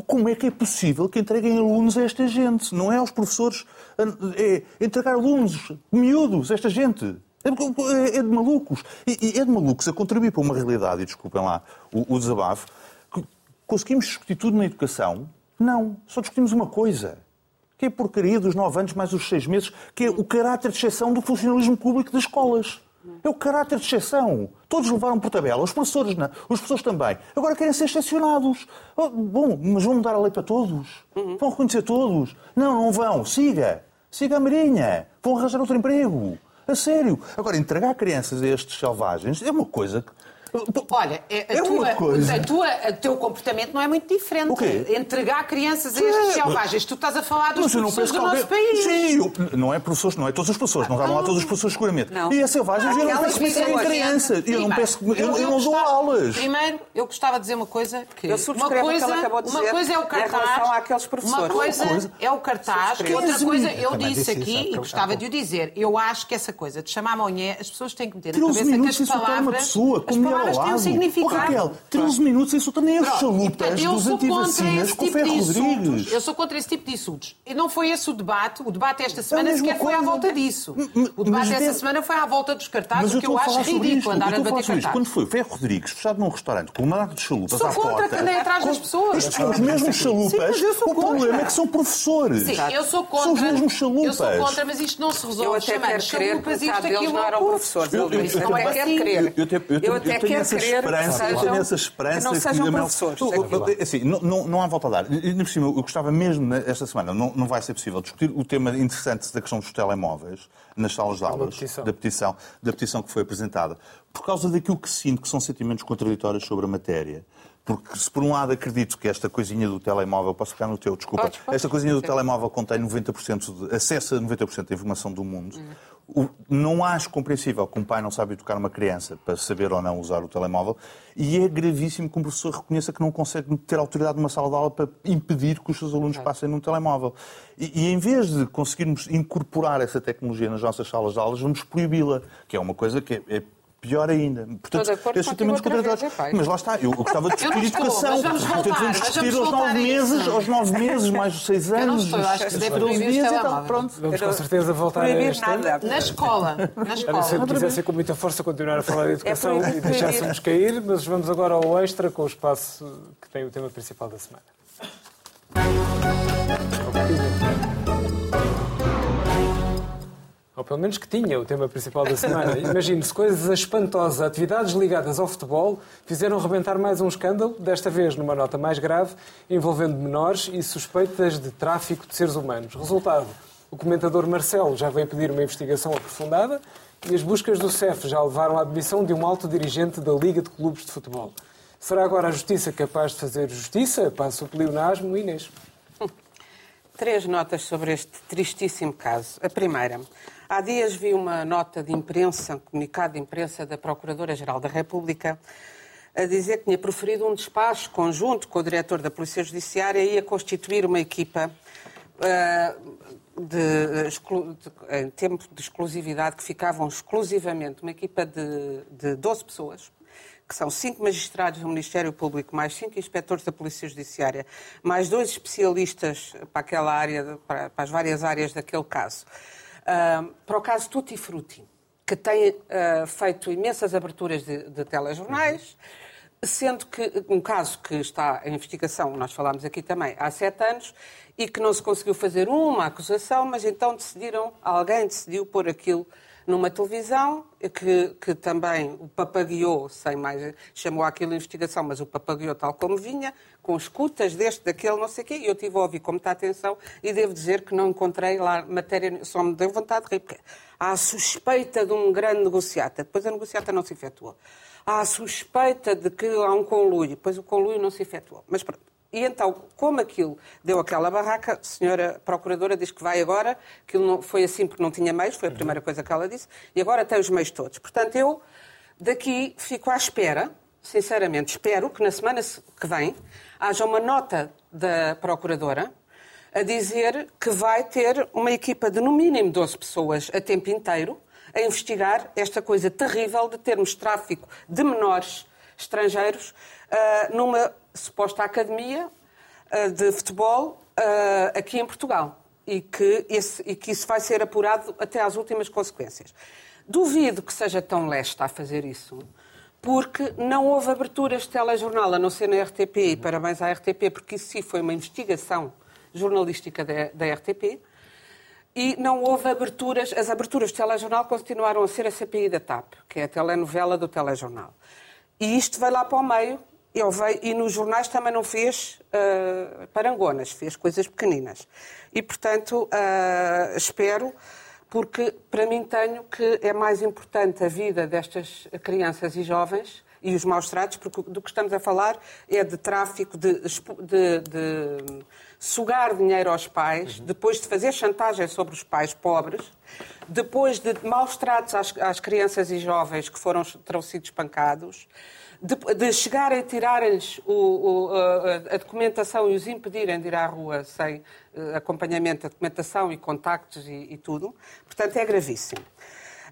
Speaker 2: Como é que é possível que entreguem alunos a esta gente? Não é aos professores é entregar alunos miúdos a esta gente. É, é- é de malucos. E, é de malucos a contribuir para uma realidade, e desculpem lá o, desabafo, conseguimos discutir tudo na educação? Não. Só discutimos uma coisa. Que é a porcaria dos nove anos mais os seis meses, que é o caráter de exceção do funcionalismo público das escolas. É o caráter de exceção. Todos levaram por tabela, os professores não, os professores também. Agora querem ser excepcionados. Oh, bom, mas vão mudar a lei para todos? Vão reconhecer todos? Não, não vão. Siga. Siga a Marinha. Vão arranjar outro emprego. A sério. Agora, entregar crianças a estes selvagens é uma coisa que...
Speaker 3: Olha, é, a
Speaker 2: É
Speaker 3: tua,
Speaker 2: coisa.
Speaker 3: a tua, o teu comportamento não é muito diferente.
Speaker 2: O quê?
Speaker 3: Entregar crianças a estes selvagens. Tu estás a falar dos
Speaker 2: Mas eu não
Speaker 3: professores do
Speaker 2: que
Speaker 3: nosso
Speaker 2: alguém...
Speaker 3: país.
Speaker 2: Sim, eu- não é professores, não é todos os professores, não estavam lá todos os professores seguramente.
Speaker 5: Não.
Speaker 2: E as selvagens, eu não penso que serem
Speaker 5: pessoas-
Speaker 2: crianças. Eu não penso que... Eu, eu não dou aulas.
Speaker 3: Primeiro, eu gostava de dizer uma coisa que
Speaker 5: Eu
Speaker 3: uma
Speaker 5: o que
Speaker 3: coisa,
Speaker 5: ela acabou de
Speaker 3: uma
Speaker 5: dizer
Speaker 3: coisa é o
Speaker 5: em
Speaker 3: cartaz,
Speaker 5: relação àqueles professores.
Speaker 3: uma coisa,
Speaker 2: Uma coisa-
Speaker 3: é o cartaz,
Speaker 5: Subscrevo.
Speaker 3: outra coisa eu
Speaker 4: Também
Speaker 3: disse aqui e gostava de o dizer. Eu acho que essa coisa de chamar monhé, as pessoas têm que meter na
Speaker 2: 13
Speaker 3: cabeça que
Speaker 2: minutos
Speaker 3: as palavras,
Speaker 2: uma pessoa,
Speaker 3: palavras têm um significado.
Speaker 2: Oh, Raquel, 13 minutos insultando nem
Speaker 3: e,
Speaker 2: chalupas
Speaker 3: eu
Speaker 2: dos
Speaker 3: sou contra
Speaker 2: antivacinas
Speaker 3: esse
Speaker 2: com o
Speaker 3: tipo de
Speaker 2: Ferro
Speaker 3: insultos.
Speaker 2: Rodrigues.
Speaker 3: Eu sou contra esse tipo de insultos. E não foi esse o debate. O debate esta semana
Speaker 2: mesma
Speaker 3: sequer foi à volta disso. O debate esta semana foi à volta dos cartazes,
Speaker 2: Mas
Speaker 3: o
Speaker 2: eu
Speaker 3: que eu
Speaker 2: estou a
Speaker 3: acho
Speaker 2: falar sobre isto.
Speaker 3: ridículo
Speaker 2: Eu
Speaker 3: andar a
Speaker 2: estou a falar
Speaker 3: bater
Speaker 2: sobre isto.
Speaker 3: cartazes.
Speaker 2: Quando foi o Ferro Rodrigues fechado num restaurante com um mandato de chalupas
Speaker 3: Sou
Speaker 2: à
Speaker 3: contra
Speaker 2: porta...
Speaker 3: que andem atrás das pessoas.
Speaker 2: Estes são os mesmos chalupas.
Speaker 3: Sim, eu sou
Speaker 2: o problema
Speaker 3: contra.
Speaker 2: é que são professores.
Speaker 3: Sim, eu sou contra.
Speaker 2: São os mesmos chalupas.
Speaker 3: Eu sou contra, mas isto não se
Speaker 5: Eu
Speaker 3: resolve
Speaker 5: até
Speaker 3: chamando chalupas,
Speaker 5: que
Speaker 3: isto, aquilo,
Speaker 5: não eram
Speaker 3: outro.
Speaker 5: professores.
Speaker 2: Eu- eu- eu
Speaker 5: é
Speaker 2: também-
Speaker 5: quero
Speaker 3: assim.
Speaker 5: crer.
Speaker 2: Eu, eu,
Speaker 5: Eu até
Speaker 2: tenho
Speaker 5: quero
Speaker 2: essa
Speaker 5: crer que
Speaker 2: esperança, eu
Speaker 5: sejam-
Speaker 2: tenho essa esperança
Speaker 5: que não sejam
Speaker 2: a maior-
Speaker 5: professores,
Speaker 2: eu- assim, não, não, não há volta a dar. E, ainda por cima, eu gostava mesmo, né, esta semana, não, não vai ser possível discutir o tema interessante da questão dos telemóveis nas salas de aulas,
Speaker 1: petição.
Speaker 2: da petição, da petição que foi apresentada, por causa daquilo que sinto que são sentimentos contraditórios sobre a matéria. Porque se por um lado acredito que esta coisinha do telemóvel, posso ficar no teu, desculpa,
Speaker 5: Podes, podes.
Speaker 2: esta coisinha do telemóvel contém 90% de, acessa 90% da informação do mundo.
Speaker 5: Hum.
Speaker 2: O- não acho compreensível que um pai não sabe educar uma criança para saber ou não usar o telemóvel e é gravíssimo que um professor reconheça que não consegue ter autoridade numa sala de aula para impedir que os seus alunos passem num telemóvel. E, e em vez de conseguirmos incorporar essa tecnologia nas nossas salas de aulas, vamos proibi-la, que é uma coisa que é, é pior ainda. Portanto, esses
Speaker 5: outra vez,
Speaker 2: contraditórios.
Speaker 5: é.
Speaker 2: Mas lá está, eu gostava de
Speaker 3: Eu
Speaker 2: discutir educação.
Speaker 3: mas vamos voltar, mas
Speaker 2: discutir aos nove meses, aos nove meses, mais os seis
Speaker 3: Eu não
Speaker 2: anos.
Speaker 3: estou, eu acho que se deve
Speaker 2: 12
Speaker 3: proibir os
Speaker 2: dias. Pronto.
Speaker 1: Vamos com certeza voltar a tema.
Speaker 5: nada.
Speaker 3: Na escola. Na
Speaker 1: se
Speaker 3: escola.
Speaker 1: eu quisesse com muita força continuar a falar de educação
Speaker 5: proibido.
Speaker 1: e deixássemos cair, mas vamos agora ao extra com o espaço que tem o tema principal da semana. Ou pelo menos que tinha o tema principal da semana. Imagine-se coisas espantosas, atividades ligadas ao futebol fizeram rebentar mais um escândalo, desta vez numa nota mais grave, envolvendo menores e suspeitas de tráfico de seres humanos. Resultado, o comentador Marcelo já veio pedir uma investigação aprofundada e as buscas do CEF já levaram à admissão de um alto dirigente da Liga de Clubes de Futebol. Será agora a Justiça capaz de fazer justiça? Passo o pleonasmo, Inês.
Speaker 5: Três notas sobre este tristíssimo caso. A primeira, há dias vi uma nota de imprensa, um comunicado de imprensa da Procuradora-Geral da República, a dizer que tinha proferido um despacho conjunto com o diretor da Polícia Judiciária e ia constituir uma equipa ah, de, de- em tempo de exclusividade, que ficavam exclusivamente uma equipa de, de 12 pessoas, que são cinco magistrados do Ministério Público, mais cinco inspectores da Polícia Judiciária, mais dois especialistas para aquela área, para, para as várias áreas daquele caso. Para o caso Tutti Frutti, que tem ah, feito imensas aberturas de, de telejornais, sendo que um caso que está em investigação, nós falámos aqui também, há sete anos, e que não se conseguiu fazer uma acusação, mas então decidiram, alguém decidiu pôr aquilo numa televisão, que, que também o papagueou, sem mais, chamou aquilo investigação, mas o papagueou tal como vinha, com escutas deste, daquele, não sei o quê, e eu tive a ouvir com muita atenção e devo dizer que não encontrei lá matéria, só me deu vontade de rir, porque há a suspeita de um grande negociata, depois a negociata não se efetuou. Há a suspeita de que há um conluio, depois o conluio não se efetuou. Mas pronto. E então, como aquilo deu aquela barraca, a senhora Procuradora diz que vai agora, aquilo não, foi assim porque não tinha meios, foi a primeira coisa que ela disse, e agora tem os meios todos. Portanto, eu daqui fico à espera, sinceramente, espero que na semana que vem haja uma nota da Procuradora a dizer que vai ter uma equipa de no mínimo 12 pessoas a tempo inteiro a investigar esta coisa terrível de termos tráfico de menores estrangeiros numa suposta academia ah, de futebol ah, aqui em Portugal. E que, esse- e que isso vai ser apurado até às últimas consequências. Duvido que seja tão leste a fazer isso, porque não houve aberturas de telejornal, a não ser na RTP, e parabéns à RTP, porque isso sim foi uma investigação jornalística da, da RTP, e não houve aberturas, as aberturas de telejornal continuaram a ser a CPI da TAP, que é a telenovela do telejornal. E isto veio lá para o meio, ele veio, e nos jornais também não fez ah, parangonas, fez coisas pequeninas. E, portanto, ah, espero, porque para mim tenho que é mais importante a vida destas crianças e jovens e os maus tratos, porque do que estamos a falar é de tráfico, de, de- de sugar dinheiro aos pais, depois de fazer chantagem sobre os pais pobres, depois de maus tratos às, às crianças e jovens que foram, terão sido espancados, de, de chegarem a o- a, a documentação e os impedirem de ir à rua sem eh, acompanhamento da documentação e contactos e, e tudo. Portanto, é gravíssimo.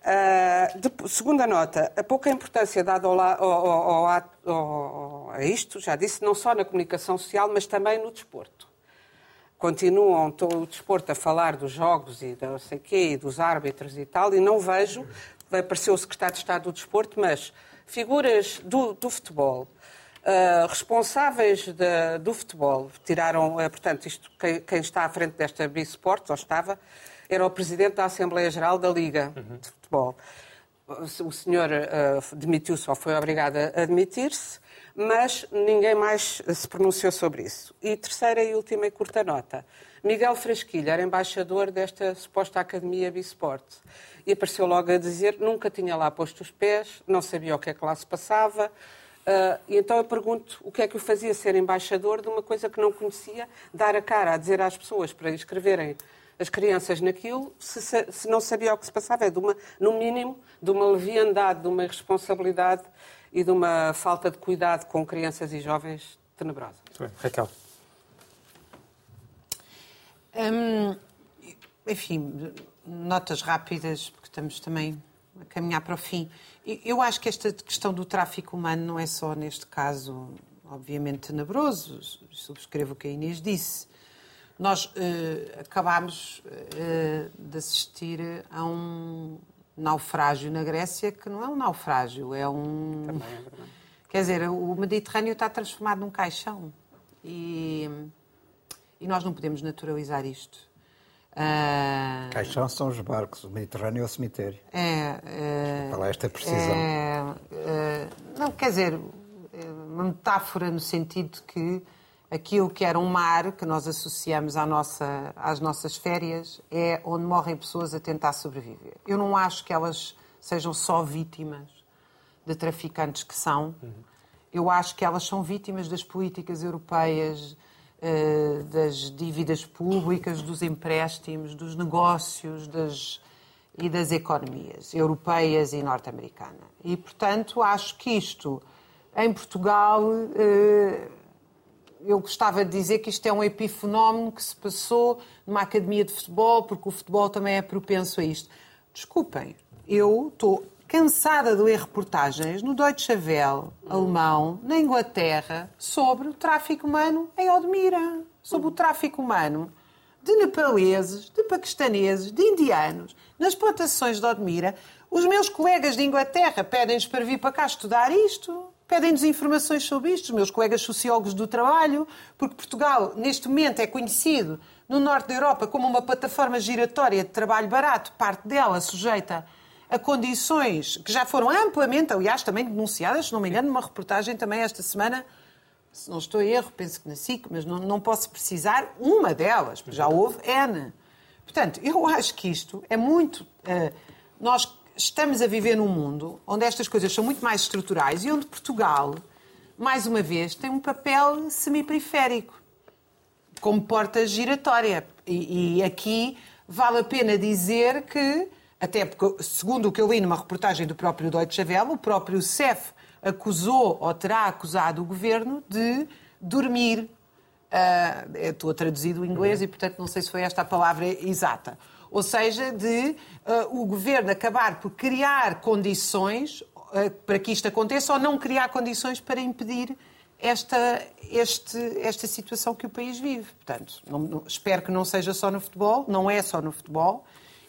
Speaker 5: Ah, de- segunda nota, a pouca importância dada ao ao- ao- a isto, já disse, não só na comunicação social, mas também no desporto. Continuam o desporto a falar dos jogos e não sei quê, e dos árbitros e tal, e não vejo, vai aparecer o secretário de Estado do Desporto, mas figuras do, do futebol, ah, responsáveis da- do futebol, tiraram, ah, portanto, isto, quem, quem está à frente desta Bisport, ou estava, era o presidente da Assembleia Geral da Liga de Futebol. O senhor ah, demitiu-se ou foi obrigado a admitir-se, mas ninguém mais se pronunciou sobre isso. E terceira e última e curta nota. Miguel Frasquilha era embaixador desta suposta Academia Bisport. E apareceu logo a dizer nunca tinha lá posto os pés, não sabia o que é que lá se passava. Ah, e então eu pergunto o que é que o fazia ser embaixador de uma coisa que não conhecia, dar a cara a dizer às pessoas para escreverem as crianças naquilo, se, se não sabia o que se passava. É de uma, no mínimo, de uma leviandade, de uma irresponsabilidade e de uma falta de cuidado com crianças e jovens tenebrosa.
Speaker 1: Bem. Raquel.
Speaker 3: Hum, enfim, notas rápidas, porque estamos também a caminhar para o fim. Eu acho que esta questão do tráfico humano não é só neste caso, obviamente, tenebroso. Subscrevo o que a Inês disse. Nós uh, acabámos uh, de assistir a um naufrágio na Grécia que não é um naufrágio, é um. Também é verdade. Quer dizer, o Mediterrâneo está transformado num caixão. E, e nós não podemos naturalizar isto.
Speaker 4: Uh, Caixão são os barcos, o Mediterrâneo é o cemitério.
Speaker 3: É.
Speaker 4: é Para lá esta precisão.
Speaker 3: É, é, não, quer dizer, é uma metáfora no sentido que aquilo que era um mar, que nós associamos à nossa, às nossas férias, é onde morrem pessoas a tentar sobreviver. Eu não acho que elas sejam só vítimas de traficantes que são. Eu acho que elas são vítimas das políticas europeias eh, das dívidas públicas, dos empréstimos, dos negócios das, e das economias europeias e norte-americana. E, portanto, acho que isto, em Portugal, eh, eu gostava de dizer que isto é um epifenómeno que se passou numa academia de futebol, porque o futebol também é propenso a isto. Desculpem, eu estou cansada de ler reportagens no Deutsche Welle alemão, na Inglaterra, sobre o tráfico humano em Odmira. Sobre o tráfico humano de nepaleses, de paquistaneses, de indianos, nas plantações de Odmira. Os meus colegas de Inglaterra pedem-nos para vir para cá estudar isto. Pedem-nos informações sobre isto, os meus colegas sociólogos do trabalho, porque Portugal, neste momento, é conhecido no norte da Europa como uma plataforma giratória de trabalho barato, parte dela sujeita a condições que já foram amplamente, aliás, também denunciadas, se não me engano, numa reportagem também esta semana, se não estou em erro, penso que na SIC, mas não, não posso precisar uma delas, já houve N. Portanto, eu acho que isto é muito. Uh, nós estamos a viver num mundo onde estas coisas são muito mais estruturais e onde Portugal, mais uma vez, tem um papel semi-periférico, como porta giratória. E, e aqui vale a pena dizer que até porque, segundo o que eu li numa reportagem do próprio Deutsche Welle, o próprio CEF acusou ou terá acusado o governo de dormir. Uh, estou a traduzir do inglês e, portanto, não sei se foi esta a palavra exata. Ou seja, de uh, o governo acabar por criar condições uh, para que isto aconteça ou não criar condições para impedir esta, este, esta situação que o país vive. Portanto, não, não, espero que não seja só no futebol, não é só no futebol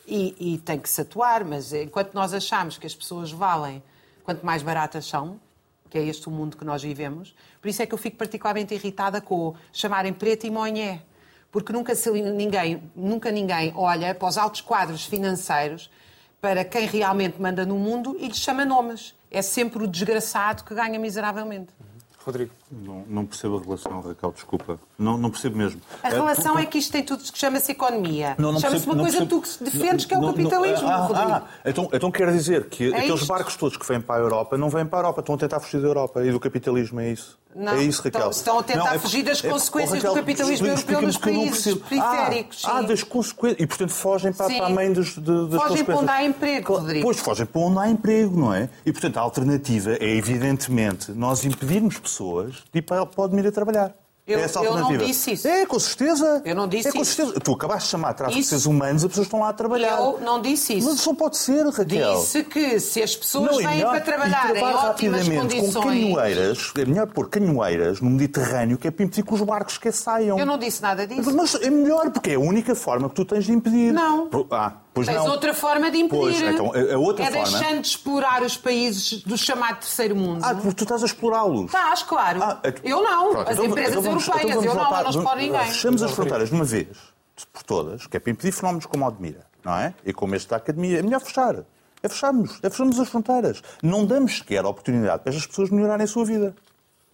Speaker 3: e, e tem que se atuar, mas enquanto nós achamos que as pessoas valem quanto mais baratas são, que é este o mundo que nós vivemos, por isso é que eu fico particularmente irritada com chamarem preto e monhé. Porque nunca, se, ninguém, nunca ninguém olha para os altos quadros financeiros, para quem realmente manda no mundo e lhes chama nomes. É sempre o desgraçado que ganha miseravelmente.
Speaker 1: Rodrigo.
Speaker 2: Não, não, percebo a relação, Raquel, desculpa. Não, não percebo mesmo.
Speaker 3: A relação é, tu, é que isto tem tudo que chama-se economia. Chama-se uma coisa que tu defendes, que é o capitalismo, ah, Rodrigo. Ah,
Speaker 2: então, então quer dizer que é aqueles isto. barcos todos que vêm para a Europa não vêm para a Europa, estão a tentar fugir da Europa e do capitalismo, é isso?
Speaker 3: Não,
Speaker 2: é isso, Raquel.
Speaker 3: Estão a tentar não, é, fugir das é, consequências Raquel, do capitalismo europeu nos países periféricos.
Speaker 2: Ah, ah, das consequências. E, portanto, fogem para, para a mãe dos, de, das
Speaker 3: fogem consequências. Fogem para onde há emprego, Rodrigo.
Speaker 2: Pois, fogem para onde há emprego, não é? E, portanto, a alternativa é, evidentemente, nós impedirmos pessoas de ir para, para o a trabalhar.
Speaker 3: Eu, é essa alternativa. eu não disse isso.
Speaker 2: É, com certeza.
Speaker 3: Eu não disse
Speaker 2: é, com certeza. Isso. Tu acabaste de chamar tráfico de seres humanos, as pessoas estão lá a trabalhar.
Speaker 3: Eu não disse isso.
Speaker 2: Mas isso não pode ser, Raquel.
Speaker 3: Disse que se as pessoas não, vêm melhor, para trabalhar em ótimas condições...
Speaker 2: com canhoeiras, é melhor pôr canhoeiras no Mediterrâneo que é para impedir que os barcos que saiam.
Speaker 3: Eu não disse nada disso.
Speaker 2: Mas é melhor, porque é a única forma que tu tens de impedir.
Speaker 3: Não.
Speaker 2: Ah,
Speaker 3: Pois
Speaker 2: Tens
Speaker 3: não. outra forma de impedir.
Speaker 2: Pois, então, a, a outra
Speaker 3: é
Speaker 2: forma...
Speaker 3: deixando de explorar os países do chamado terceiro mundo.
Speaker 2: Ah, porque tu estás a explorá-los.
Speaker 3: Estás, claro. Ah, é eu não. Pronto, As então, empresas então vamos, europeias, então eu voltar, não, não exploro ninguém.
Speaker 2: Fechamos as fronteiras de uma vez, por todas, que é para impedir fenómenos como a Admira, não é? E como este da Academia. É melhor fechar. É fecharmos. É fecharmos as fronteiras. Não damos sequer a oportunidade para estas pessoas melhorarem a sua vida.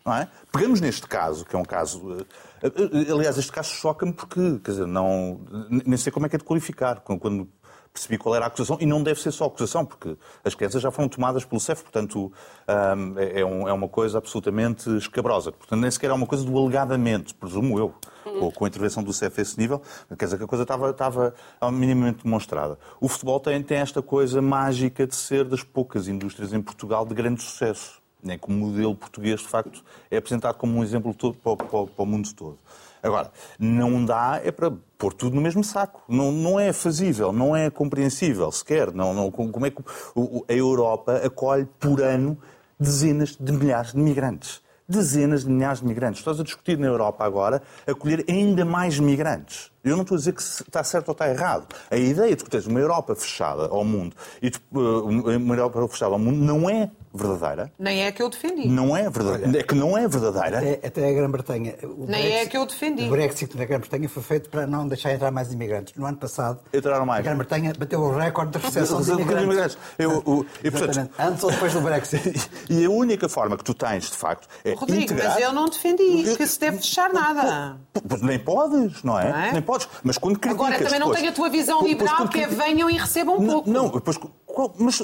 Speaker 2: Não é? Pegamos neste caso, que é um caso. Eh, eh, aliás, este caso choca-me porque, quer dizer, não, nem sei como é que é de qualificar. Quando percebi qual era a acusação, e não deve ser só acusação, porque as crianças já foram tomadas pelo CEF, portanto é, é, é, uma coisa absolutamente escabrosa. Portanto, nem sequer é uma coisa do alegadamente, presumo eu, com, com, a intervenção do CEF a esse nível, quer dizer que a coisa estava, estava minimamente demonstrada. O futebol tem, tem esta coisa mágica de ser das poucas indústrias em Portugal de grande sucesso. Nem como modelo português, de facto, é apresentado como um exemplo todo para, para, para o mundo todo. Agora, não dá é para pôr tudo no mesmo saco. Não, não é fazível, não é compreensível sequer. Não, não, como é que a Europa acolhe por ano dezenas de milhares de migrantes? Dezenas de milhares de migrantes. Estás a discutir na Europa agora acolher ainda mais migrantes. Eu não estou a dizer que está certo ou está errado. A ideia de que tens uma Europa fechada ao mundo e uh, uma Europa fechada ao mundo não é verdadeira.
Speaker 3: Nem é a que eu defendi.
Speaker 2: Não é verdadeira. É que não é verdadeira.
Speaker 4: Até, até a Grã-Bretanha.
Speaker 3: Nem Brexit, é a que eu defendi.
Speaker 4: O Brexit na Grã-Bretanha foi feito para não deixar entrar mais imigrantes. No ano passado,
Speaker 2: Entraram mais.
Speaker 4: a Grã-Bretanha bateu o recorde de recepção de imigrantes.
Speaker 2: Eu, o, e,
Speaker 4: portanto, Antes ou depois do Brexit. [LAUGHS]
Speaker 2: E a única forma que tu tens, de facto, é
Speaker 3: Rodrigo,
Speaker 2: integrar...
Speaker 3: mas eu não defendi que se deve fechar nada.
Speaker 2: Nem podes, não é? Não é? Nem podes. Mas quando criticas...
Speaker 3: Agora, também não
Speaker 2: depois,
Speaker 3: tenho a tua visão liberal, que é venham e recebam um pouco.
Speaker 2: Não, depois... Mas,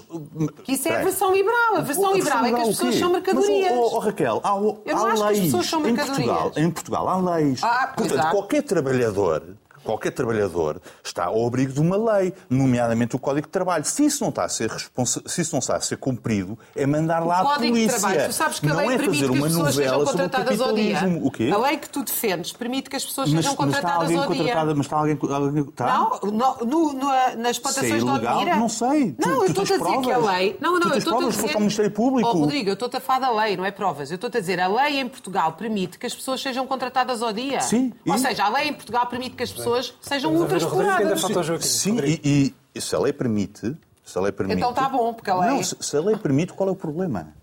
Speaker 3: que isso é a versão liberal. A versão liberal é que as pessoas são mercadorias. Mas,
Speaker 2: oh, oh, Raquel, há, há leis
Speaker 3: que as pessoas são
Speaker 2: em Portugal, em Portugal há leis.
Speaker 3: Ah,
Speaker 2: Portanto, qualquer trabalhador qualquer trabalhador está ao abrigo de uma lei, nomeadamente o Código de Trabalho. Se isso não está a ser, responsa... Se isso não está a ser cumprido, é mandar lá
Speaker 3: o
Speaker 2: a polícia.
Speaker 3: De trabalho. Tu sabes que
Speaker 2: não
Speaker 3: a lei
Speaker 2: é
Speaker 3: permite
Speaker 2: fazer
Speaker 3: que
Speaker 2: uma
Speaker 3: as pessoas sejam contratadas ao dia.
Speaker 2: O quê?
Speaker 3: A lei que tu defendes permite que as pessoas
Speaker 2: Mas,
Speaker 3: sejam
Speaker 2: mas
Speaker 3: contratadas
Speaker 2: alguém
Speaker 3: ao dia.
Speaker 2: contratada, mas está alguém, alguém está?
Speaker 3: Não, no, no, nas plantações
Speaker 2: é
Speaker 3: de
Speaker 2: ilegal,
Speaker 3: Odmira.
Speaker 2: não sei. Tu-
Speaker 3: Não,
Speaker 2: tu
Speaker 3: eu estou-te a dizer que a
Speaker 2: provas?
Speaker 3: lei. Não, não, eu estou-te a
Speaker 2: provas?
Speaker 3: dizer.
Speaker 2: Ministério Público?
Speaker 3: Oh, Rodrigo, eu estou-te a falar da lei, não é provas. Eu estou-te a dizer, a lei em Portugal permite que as pessoas sejam contratadas ao dia.
Speaker 2: Sim,
Speaker 3: Ou
Speaker 2: e-
Speaker 3: seja, a lei em Portugal permite que as pessoas sejam
Speaker 1: que ainda
Speaker 3: ultraexploradas.
Speaker 2: Sim, e, e se a lei permite. Se a lei permite
Speaker 3: Então está bom, porque a lei-
Speaker 2: Não, se, se a lei permite, qual é o problema?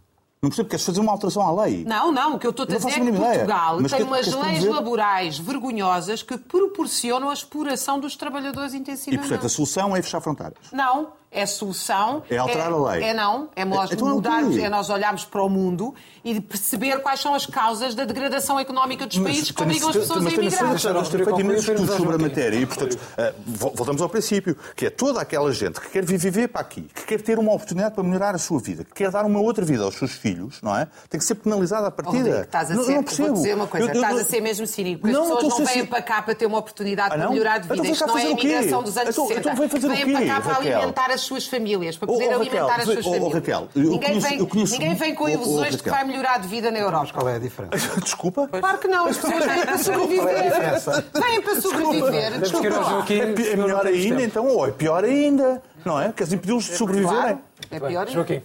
Speaker 2: Não percebo, queres fazer uma alteração à lei?
Speaker 3: Não, não, o que eu estou a dizer é que. Portugal
Speaker 2: Mas
Speaker 3: tem
Speaker 2: que-
Speaker 3: umas leis
Speaker 2: dizer?
Speaker 3: laborais vergonhosas que proporcionam a exploração dos trabalhadores
Speaker 2: E,
Speaker 3: intensivamente.
Speaker 2: portanto, a solução é fechar fronteiras.
Speaker 3: Não, é solução.
Speaker 2: É alterar a lei.
Speaker 3: É não, é nós
Speaker 2: Então é
Speaker 3: mudarmos, é nós olharmos para o mundo e perceber quais são as causas da degradação económica dos países que obrigam as pessoas a
Speaker 2: mas tenho
Speaker 3: emigrar.
Speaker 2: já
Speaker 1: Rodrigo,
Speaker 2: feito imensos estudos sobre a matéria e, portanto, eh, vol- voltamos ao princípio, que é toda aquela gente que quer viver para aqui, que quer ter uma oportunidade para melhorar a sua vida, que quer dar uma outra vida aos seus filhos, não é? Tem que ser penalizada à
Speaker 3: Oh,
Speaker 2: partida.
Speaker 3: Rodrigo, estás a
Speaker 2: não,
Speaker 3: ser,
Speaker 2: não percebo.
Speaker 3: vou dizer uma coisa,
Speaker 2: Eu- eu-
Speaker 3: estás a ser mesmo cínico, porque
Speaker 2: Não,
Speaker 3: as
Speaker 2: não
Speaker 3: pessoas não
Speaker 2: a
Speaker 3: vêm para cá para ter uma oportunidade
Speaker 2: Ah,
Speaker 3: para melhorar de vida.
Speaker 2: Então
Speaker 3: Isto
Speaker 2: vem cá
Speaker 3: não é a imigração dos anos
Speaker 2: Então-
Speaker 3: 60.
Speaker 2: então
Speaker 3: Vêm para cá para alimentar as suas famílias, para poder
Speaker 2: oh,
Speaker 3: alimentar
Speaker 2: Raquel,
Speaker 3: as suas
Speaker 2: oh, oh,
Speaker 3: famílias.
Speaker 2: Raquel,
Speaker 3: ninguém,
Speaker 2: conheço-
Speaker 3: vem,
Speaker 2: conheço-
Speaker 3: ninguém vem com
Speaker 2: oh, oh,
Speaker 3: ilusões de que vai melhorar de vida na Europa.
Speaker 4: Mas qual é a diferença? [LAUGHS]
Speaker 2: Desculpa?
Speaker 3: Claro que não, as pessoas vêm para
Speaker 4: é a
Speaker 3: sobreviver.
Speaker 4: diferença?
Speaker 3: Vêm para sobreviver. Desculpa.
Speaker 2: É, é melhor ainda, então, ou é pior ainda, não é? Queres impedi-los de sobreviverem?
Speaker 3: É pior ainda.
Speaker 1: Joaquim.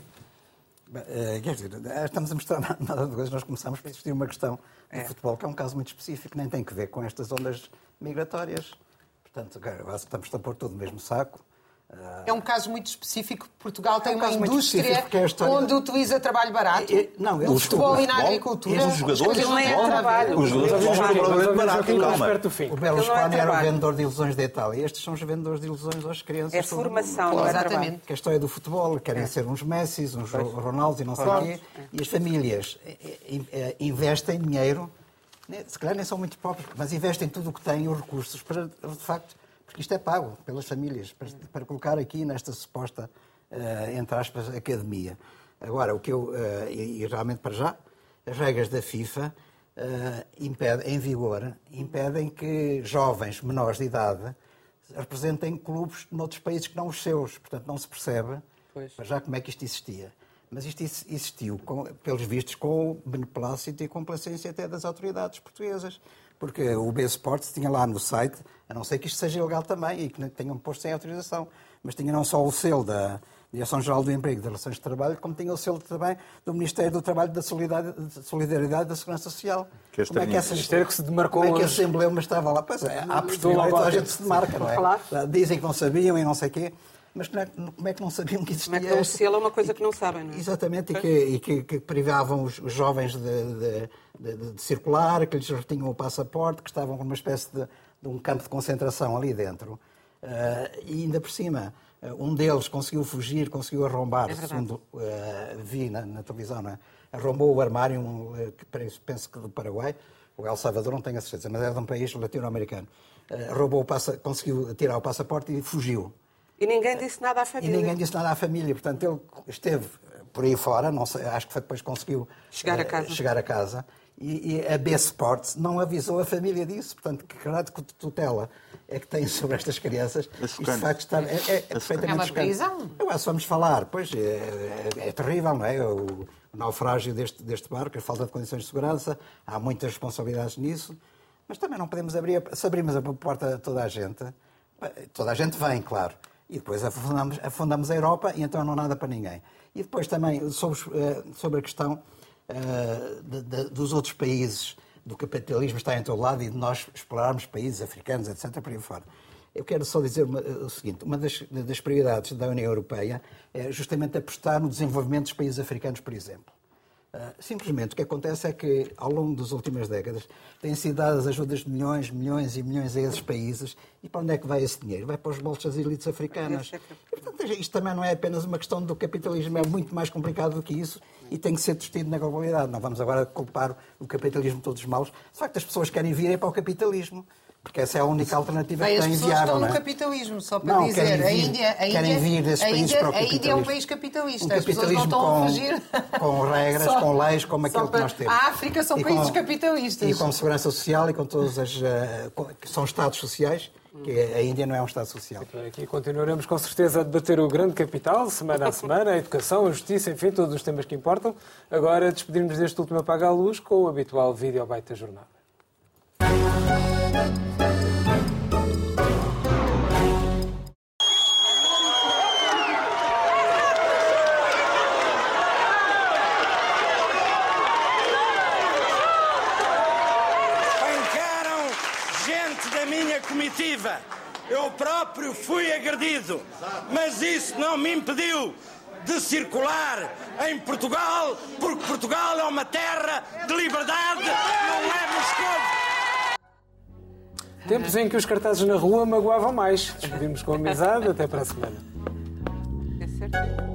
Speaker 4: Eh, Quer dizer, eh, estamos a mostrar [LAUGHS] nada de coisas. Nós começamos por existir uma questão do futebol, que é um caso muito específico, nem tem que ver com estas ondas migratórias. Portanto, agora, estamos a pôr tudo no mesmo saco.
Speaker 3: É um caso muito específico. Portugal tem
Speaker 4: um
Speaker 3: uma indústria
Speaker 4: é história
Speaker 3: onde utiliza trabalho barato.
Speaker 4: É, é, não, é
Speaker 3: no
Speaker 4: o
Speaker 3: futebol e na agricultura.
Speaker 2: Os jogadores
Speaker 3: não é trabalho.
Speaker 2: Os jogadores de
Speaker 1: Vamos
Speaker 2: futebol
Speaker 1: ouvir o
Speaker 2: provavelmente
Speaker 1: Joaquim,
Speaker 2: barato, calma.
Speaker 1: perto do fim.
Speaker 4: O
Speaker 5: não é
Speaker 4: Berlusconi era o
Speaker 5: trabalho.
Speaker 4: vendedor de ilusões da Itália. Estes são os vendedores de ilusões às crianças.
Speaker 5: É formação, não é trabalho.
Speaker 3: Exatamente.
Speaker 4: Que a história do futebol, querem ser uns Messis, uns Ronaldos e não sei o quê. E as famílias eh, eh, eh, investem dinheiro, né, se calhar nem são muito pobres, mas investem tudo o que têm, os recursos, para, de facto, porque isto é pago pelas famílias, para, para colocar aqui nesta suposta, eh, entre aspas, academia. Agora, o que eu, eh, e, e realmente para já, as regras da FIFA eh, impedem, em vigor impedem que jovens menores de idade representem clubes noutros países que não os seus. Portanto, não se percebe
Speaker 5: Pois.
Speaker 4: para já como é que isto existia. Mas isto ex- existiu, com- pelos vistos, com beneplácito e complacência até das autoridades portuguesas. Porque o B Sports tinha lá no site, a não ser que isto seja ilegal também e que tenham posto sem autorização, mas tinha não só o selo da Direção-Geral do Emprego e das Relações de Trabalho, como tinha o selo também do Ministério do Trabalho, da Solidariedade, da Solidariedade e da Segurança Social.
Speaker 2: Que é
Speaker 4: como é que essa,
Speaker 1: Ministério que se demarcou
Speaker 4: como é que esse emblema estava lá? Pois é, há toda a gente se demarca, não é? Dizem que não sabiam e não sei o quê, mas como é, que- como é que não sabiam que existia
Speaker 5: Como é que dão o
Speaker 4: esta-
Speaker 5: selo a uma coisa que não sabem, não é?
Speaker 4: Exatamente, e que, e que- que privavam os, os jovens de, de- de- de circular, que lhes retinham o passaporte, que estavam com uma espécie de, de um campo de concentração ali dentro. Ah, e ainda por cima, ah, um deles conseguiu fugir, conseguiu arrombar,
Speaker 5: É
Speaker 4: segundo ah, vi na, na televisão, não é? arrombou o armário, um, penso, que do Paraguai, o El Salvador, não tenho a certeza, mas era de um país latino-americano. Ah, roubou o passa, conseguiu tirar o passaporte e fugiu.
Speaker 5: E ninguém disse nada à
Speaker 4: E
Speaker 5: família.
Speaker 4: ninguém disse nada à família. Portanto, ele esteve por aí fora, não sei, acho que foi depois conseguiu
Speaker 5: Chegar a
Speaker 4: eh,
Speaker 5: casa.
Speaker 4: chegar a casa. E, e a B Sports não avisou a família disso. Portanto, que grado de tutela é que tem [LAUGHS] sobre estas crianças?
Speaker 2: É
Speaker 4: Isto, de facto, está, é, é, perfeitamente
Speaker 3: É uma
Speaker 4: chocante.
Speaker 3: prisão.
Speaker 4: Eu acho que vamos falar. Pois, é, é- é terrível, não é? O, o naufrágio deste, deste barco, a falta de condições de segurança, há muitas responsabilidades nisso. Mas também não podemos abrir, se abrirmos a porta a toda a gente, toda a gente vem, claro. E depois afundamos, afundamos a Europa e então não há nada para ninguém. E depois também sobre, eh, sobre a questão uh, de, de, dos outros países, do capitalismo estar em todo lado e de nós explorarmos países africanos, etc., por aí fora. Eu quero só dizer uma, o seguinte: uma das, das prioridades da União Europeia é justamente apostar no desenvolvimento dos países africanos, por exemplo. Ah, simplesmente o que acontece é que, ao longo das últimas décadas, têm sido dadas ajudas de milhões, milhões e milhões a esses países. E para onde é que vai esse dinheiro? Vai para os bolsos das elites africanas. E, portanto, isto também não é apenas uma questão do capitalismo, é muito mais complicado do que isso e tem que ser discutido na globalidade. Não vamos agora culpar o capitalismo de todos os maus. De facto, as pessoas querem vir é para o capitalismo. Porque essa é a única alternativa Bem, que têm viável. As
Speaker 3: pessoas estão
Speaker 4: no
Speaker 3: é? capitalismo, só para não, dizer. Vir, a Índia, a
Speaker 4: querem
Speaker 3: Índia,
Speaker 4: vir desses países
Speaker 3: Índia,
Speaker 4: para o capitalismo.
Speaker 3: A Índia é um país capitalista.
Speaker 4: Um capitalismo com, com regras, só, com leis, como aquilo
Speaker 3: para,
Speaker 4: que nós temos.
Speaker 3: A África são
Speaker 4: e
Speaker 3: países
Speaker 4: com,
Speaker 3: capitalistas.
Speaker 4: E com segurança social e com todas as... Uh, são Estados sociais, que a Índia não é um Estado social.
Speaker 1: Aqui continuaremos com certeza a debater o grande capital, semana a semana, a educação, a justiça, enfim, todos os temas que importam. Agora despedimos deste último Apaga a Luz com o habitual vídeo byte da jornada.
Speaker 6: Eu próprio fui agredido, mas isso não me impediu de circular em Portugal, porque Portugal é uma terra de liberdade, não é Moscou.
Speaker 1: Tempos em que os cartazes na rua magoavam mais. Despedimos com amizade. Até para a semana. É certo.